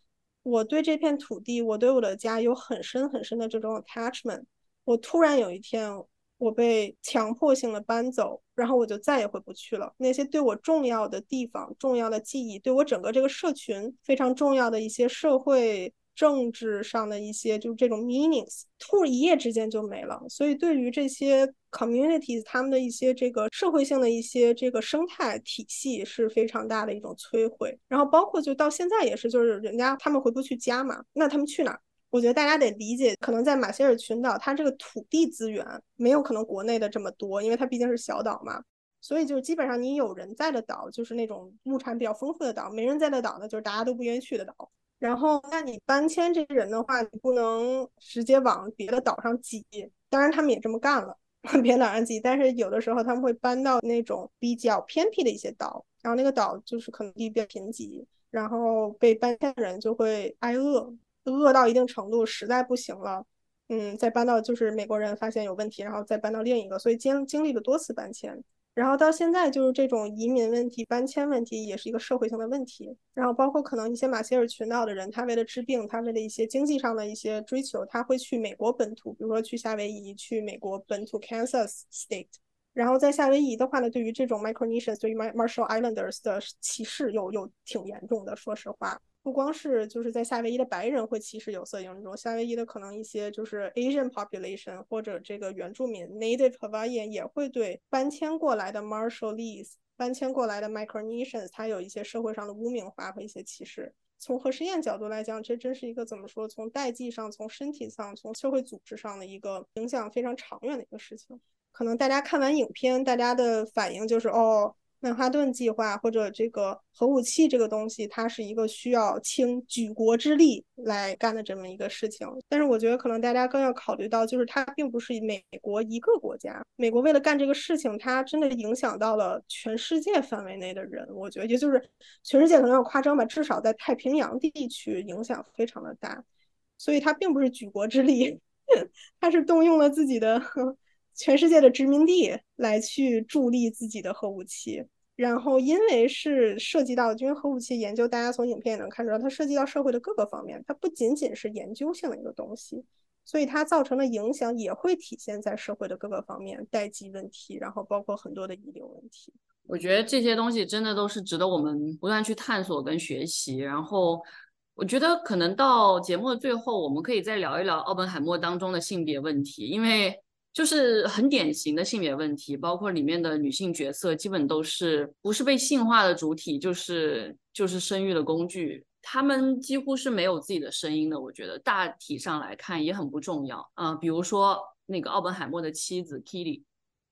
Speaker 2: 我对这片土地，我对我的家有很深很深的这种 attachment。我突然有一天，我被强迫性的搬走，然后我就再也回不去了。那些对我重要的地方、重要的记忆，对我整个这个社群非常重要的一些社会、政治上的一些，就是这种 meanings，突然一夜之间就没了。所以，对于这些 communities，他们的一些这个社会性的一些这个生态体系是非常大的一种摧毁。然后，包括就到现在也是，就是人家他们回不去家嘛，那他们去哪儿？我觉得大家得理解，可能在马歇尔群岛，它这个土地资源没有可能国内的这么多，因为它毕竟是小岛嘛。所以就是基本上你有人在的岛，就是那种物产比较丰富的岛；没人在的岛呢，就是大家都不愿意去的岛。然后，那你搬迁这些人的话，你不能直接往别的岛上挤。当然，他们也这么干了，往别的岛上挤。但是有的时候他们会搬到那种比较偏僻的一些岛，然后那个岛就是可能地比较贫瘠，然后被搬迁的人就会挨饿。饿到一定程度，实在不行了，嗯，再搬到就是美国人发现有问题，然后再搬到另一个，所以经经历了多次搬迁，然后到现在就是这种移民问题、搬迁问题也是一个社会性的问题。然后包括可能一些马歇尔群岛的人，他为了治病，他为了一些经济上的一些追求，他会去美国本土，比如说去夏威夷，去美国本土 Kansas State。然后在夏威夷的话呢，对于这种 Micronesians，对于 Marshall Islanders 的歧视又又挺严重的，说实话。不光是就是在夏威夷的白人会歧视有色人种，夏威夷的可能一些就是 Asian population 或者这个原住民 Native Hawaiian 也会对搬迁过来的 Marshallese 搬迁过来的 Micronesians 它有一些社会上的污名化和一些歧视。从核实验角度来讲，这真是一个怎么说？从代际上、从身体上、从社会组织上的一个影响非常长远的一个事情。可能大家看完影片，大家的反应就是哦。曼哈顿计划或者这个核武器这个东西，它是一个需要倾举国之力来干的这么一个事情。但是我觉得可能大家更要考虑到，就是它并不是美国一个国家，美国为了干这个事情，它真的影响到了全世界范围内的人。我觉得也就是全世界可能要夸张吧，至少在太平洋地区影响非常的大。所以它并不是举国之力，它是动用了自己的。全世界的殖民地来去助力自己的核武器，然后因为是涉及到，因为核武器研究，大家从影片也能看出来，它涉及到社会的各个方面，它不仅仅是研究性的一个东西，所以它造成的影响也会体现在社会的各个方面，代际问题，然后包括很多的遗留问题。
Speaker 1: 我觉得这些东西真的都是值得我们不断去探索跟学习。然后我觉得可能到节目的最后，我们可以再聊一聊奥本海默当中的性别问题，因为。就是很典型的性别问题，包括里面的女性角色，基本都是不是被性化的主体，就是就是生育的工具，她们几乎是没有自己的声音的。我觉得大体上来看也很不重要啊。比如说那个奥本海默的妻子 Kitty，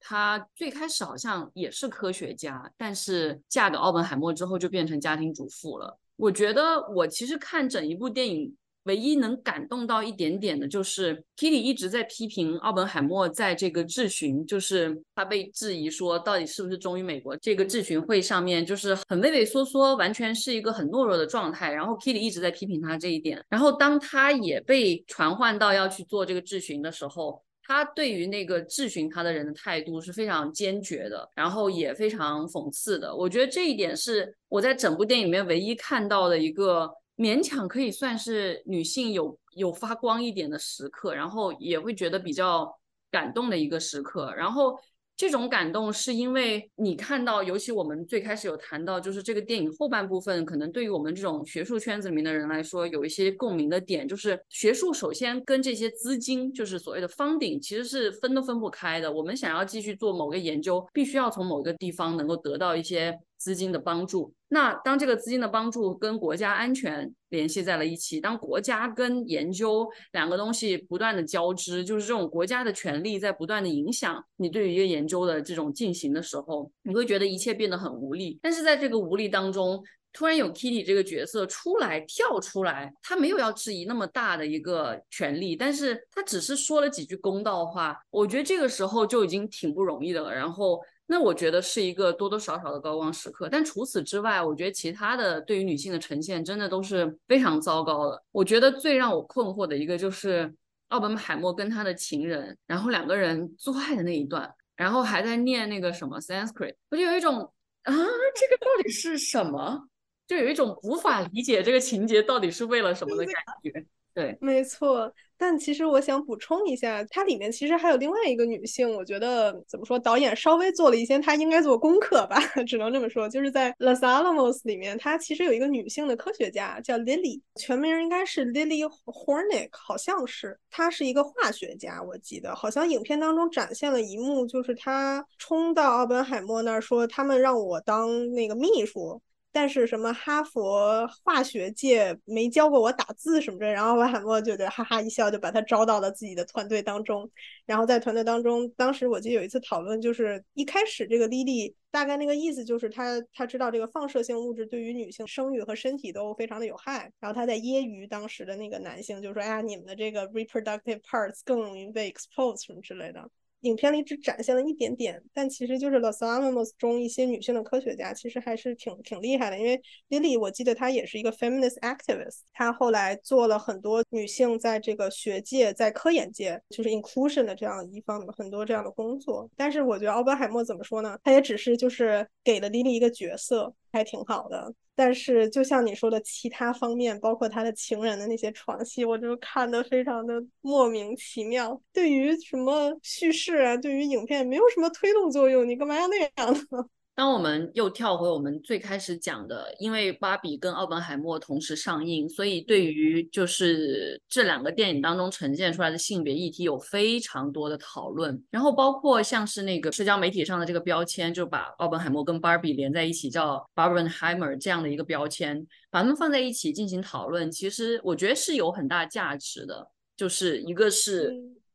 Speaker 1: 她最开始好像也是科学家，但是嫁给奥本海默之后就变成家庭主妇了。我觉得我其实看整一部电影。唯一能感动到一点点的，就是 Kitty 一直在批评奥本海默在这个质询，就是他被质疑说到底是不是忠于美国这个质询会上面，就是很畏畏缩缩，完全是一个很懦弱的状态。然后 Kitty 一直在批评他这一点。然后当他也被传唤到要去做这个质询的时候，他对于那个质询他的人的态度是非常坚决的，然后也非常讽刺的。我觉得这一点是我在整部电影里面唯一看到的一个。勉强可以算是女性有有发光一点的时刻，然后也会觉得比较感动的一个时刻，然后。这种感动是因为你看到，尤其我们最开始有谈到，就是这个电影后半部分，可能对于我们这种学术圈子里面的人来说，有一些共鸣的点，就是学术首先跟这些资金，就是所谓的方顶，其实是分都分不开的。我们想要继续做某个研究，必须要从某个地方能够得到一些。资金的帮助，那当这个资金的帮助跟国家安全联系在了一起，当国家跟研究两个东西不断的交织，就是这种国家的权力在不断的影响你对于一个研究的这种进行的时候，你会觉得一切变得很无力。但是在这个无力当中，突然有 Kitty 这个角色出来跳出来，他没有要质疑那么大的一个权利，但是他只是说了几句公道话，我觉得这个时候就已经挺不容易的了。然后。那我觉得是一个多多少少的高光时刻，但除此之外，我觉得其他的对于女性的呈现真的都是非常糟糕的。我觉得最让我困惑的一个就是奥本海默跟他的情人，然后两个人做爱的那一段，然后还在念那个什么 Sanskrit，我就有一种啊，这个到底是什么？就有一种无法理解这个情节到底是为了什么的感觉。对，
Speaker 2: 没错。但其实我想补充一下，它里面其实还有另外一个女性，我觉得怎么说，导演稍微做了一些他应该做功课吧，只能这么说。就是在《Los Alamos》里面，它其实有一个女性的科学家叫 Lily，全名应该是 Lily Hornick，好像是。她是一个化学家，我记得好像影片当中展现了一幕，就是她冲到奥本海默那儿说，他们让我当那个秘书。但是什么哈佛化学界没教过我打字什么的，然后瓦海默就得哈哈一笑，就把他招到了自己的团队当中。然后在团队当中，当时我记得有一次讨论，就是一开始这个莉莉大概那个意思就是她她知道这个放射性物质对于女性生育和身体都非常的有害，然后她在揶揄当时的那个男性，就说哎呀你们的这个 reproductive parts 更容易被 expose 什么之类的。影片里只展现了一点点，但其实就是 Los Alamos 中一些女性的科学家，其实还是挺挺厉害的。因为 Lily，我记得她也是一个 feminist activist，她后来做了很多女性在这个学界、在科研界，就是 inclusion 的这样一方很多这样的工作。但是我觉得奥本海默怎么说呢？他也只是就是给了 Lily 一个角色，还挺好的。但是，就像你说的，其他方面，包括他的情人的那些床戏，我就看得非常的莫名其妙。对于什么叙事啊，对于影片没有什么推动作用，你干嘛要那样呢？
Speaker 1: 当我们又跳回我们最开始讲的，因为芭比跟奥本海默同时上映，所以对于就是这两个电影当中呈现出来的性别议题有非常多的讨论。然后包括像是那个社交媒体上的这个标签，就把奥本海默跟芭比连在一起，叫 Barbenheimer 这样的一个标签，把它们放在一起进行讨论，其实我觉得是有很大价值的。就是一个是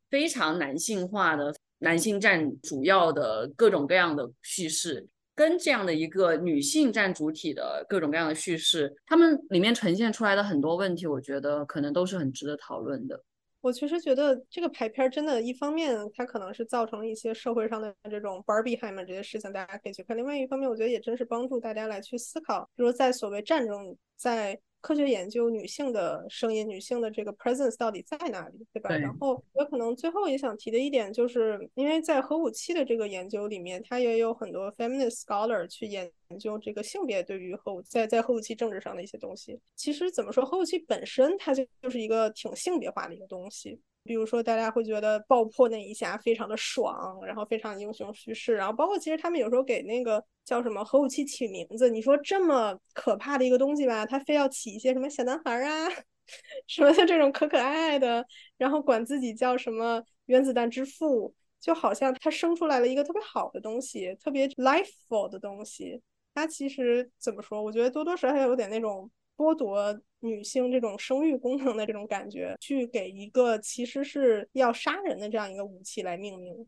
Speaker 1: 非常男性化的，男性占主要的各种各样的叙事。跟这样的一个女性占主体的各种各样的叙事，他们里面呈现出来的很多问题，我觉得可能都是很值得讨论的。
Speaker 2: 我其实觉得这个排片真的，一方面它可能是造成了一些社会上的这种 Barbie 海们这些事情，大家可以去看；另外一方面，我觉得也真是帮助大家来去思考，比如在所谓战争在。科学研究女性的声音，女性的这个 presence 到底在哪里，对吧？然后我可能最后也想提的一点，就是因为在核武器的这个研究里面，它也有很多 feminist scholar 去研究这个性别对于核武在在核武器政治上的一些东西。其实怎么说，核武器本身它就就是一个挺性别化的一个东西。比如说，大家会觉得爆破那一下非常的爽，然后非常英雄叙事，然后包括其实他们有时候给那个叫什么核武器起名字，你说这么可怕的一个东西吧，他非要起一些什么小男孩啊，什么的这种可可爱爱的，然后管自己叫什么原子弹之父，就好像他生出来了一个特别好的东西，特别 lifeful 的东西。他其实怎么说？我觉得多多少少有点那种。剥夺女性这种生育功能的这种感觉，去给一个其实是要杀人的这样一个武器来命名。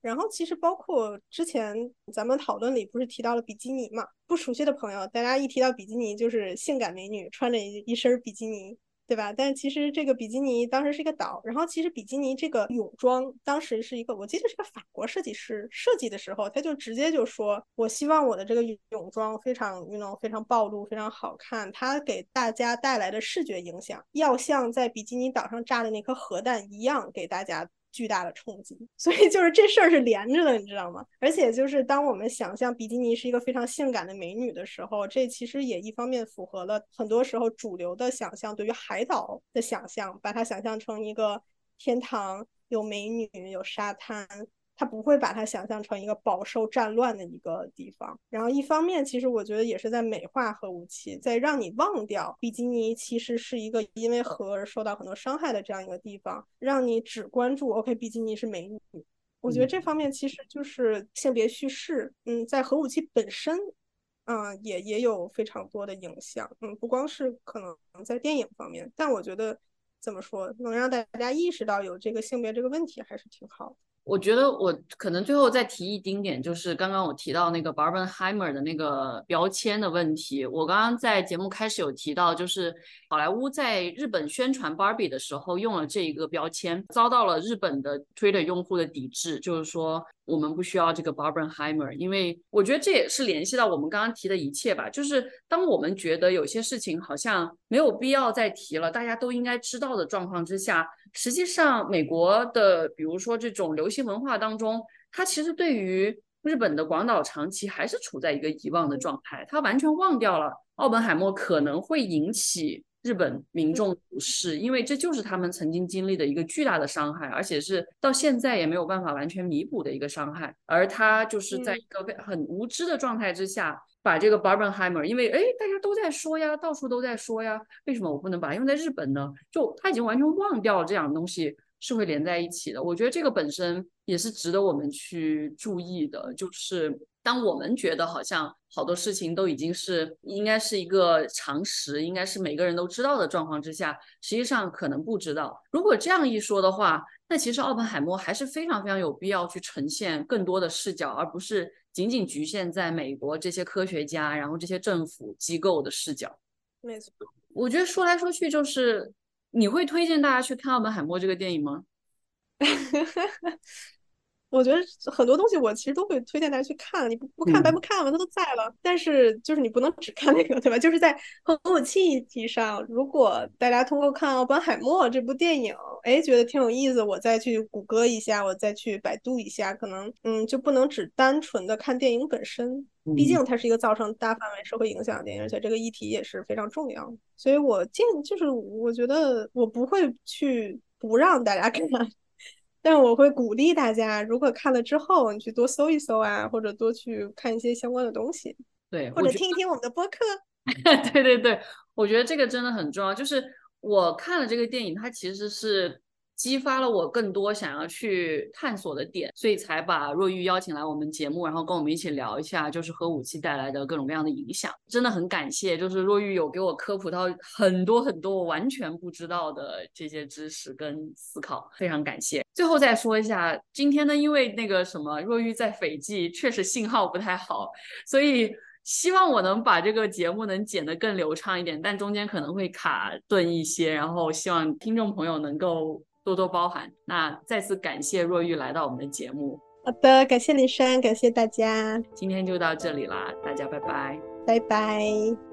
Speaker 2: 然后其实包括之前咱们讨论里不是提到了比基尼嘛？不熟悉的朋友，大家一提到比基尼就是性感美女穿着一一身比基尼。对吧？但其实这个比基尼当时是一个岛，然后其实比基尼这个泳装当时是一个，我记得是个法国设计师设计的时候，他就直接就说，我希望我的这个泳装非常运动、非常暴露、非常好看，它给大家带来的视觉影响要像在比基尼岛上炸的那颗核弹一样给大家巨大的冲击。所以就是这事儿是连着的，你知道吗？而且就是当我们想象比基尼是一个非常性感的美女的时候，这其实也一方面符合了很多时候主流的想象对于海岛的想象，把它想象成一个天堂，有美女，有沙滩。他不会把它想象成一个饱受战乱的一个地方。然后一方面，其实我觉得也是在美化核武器，在让你忘掉比基尼其实是一个因为核而受到很多伤害的这样一个地方，让你只关注 OK 比基尼是美女。我觉得这方面其实就是性别叙事，嗯，在核武器本身，嗯，也也有非常多的影响。嗯，不光是可能在电影方面，但我觉得怎么说，能让大家意识到有这个性别这个问题，还是挺好的。
Speaker 1: 我觉得我可能最后再提一丁点，就是刚刚我提到那个 Barbenheimer 的那个标签的问题。我刚刚在节目开始有提到，就是好莱坞在日本宣传 Barbie 的时候用了这一个标签，遭到了日本的 Twitter 用户的抵制，就是说。我们不需要这个 Barbenheimer，因为我觉得这也是联系到我们刚刚提的一切吧。就是当我们觉得有些事情好像没有必要再提了，大家都应该知道的状况之下，实际上美国的，比如说这种流行文化当中，它其实对于日本的广岛长崎还是处在一个遗忘的状态，它完全忘掉了奥本海默可能会引起。日本民众不是，因为这就是他们曾经经历的一个巨大的伤害，而且是到现在也没有办法完全弥补的一个伤害。而他就是在一个很无知的状态之下，把这个 Barbenheimer，因为哎大家都在说呀，到处都在说呀，为什么我不能把它用在日本呢？就他已经完全忘掉了这样的东西是会连在一起的。我觉得这个本身也是值得我们去注意的，就是。当我们觉得好像好多事情都已经是应该是一个常识，应该是每个人都知道的状况之下，实际上可能不知道。如果这样一说的话，那其实奥本海默还是非常非常有必要去呈现更多的视角，而不是仅仅局限在美国这些科学家，然后这些政府机构的视角。
Speaker 2: 没错，
Speaker 1: 我觉得说来说去就是，你会推荐大家去看奥本海默这个电影吗？
Speaker 2: 我觉得很多东西我其实都会推荐大家去看，你不不看白不看嘛，它都在了。但是就是你不能只看那个，对吧？就是在核武器议题上，如果大家通过看《奥本海默》这部电影，哎，觉得挺有意思，我再去谷歌一下，我再去百度一下，可能嗯就不能只单纯的看电影本身，毕竟它是一个造成大范围社会影响的电影，而且这个议题也是非常重要的。所以我建就是我觉得我不会去不让大家看。但我会鼓励大家，如果看了之后，你去多搜一搜啊，或者多去看一些相关的东西，
Speaker 1: 对，
Speaker 2: 或者听一听我们的播客。
Speaker 1: 对对对，我觉得这个真的很重要。就是我看了这个电影，它其实是。激发了我更多想要去探索的点，所以才把若玉邀请来我们节目，然后跟我们一起聊一下，就是核武器带来的各种各样的影响。真的很感谢，就是若玉有给我科普到很多很多我完全不知道的这些知识跟思考，非常感谢。最后再说一下，今天呢，因为那个什么，若玉在斐济确实信号不太好，所以希望我能把这个节目能剪得更流畅一点，但中间可能会卡顿一些，然后希望听众朋友能够。多多包涵。那再次感谢若玉来到我们的节目。
Speaker 2: 好的，感谢林珊，感谢大家。
Speaker 1: 今天就到这里啦，大家拜拜，
Speaker 2: 拜拜。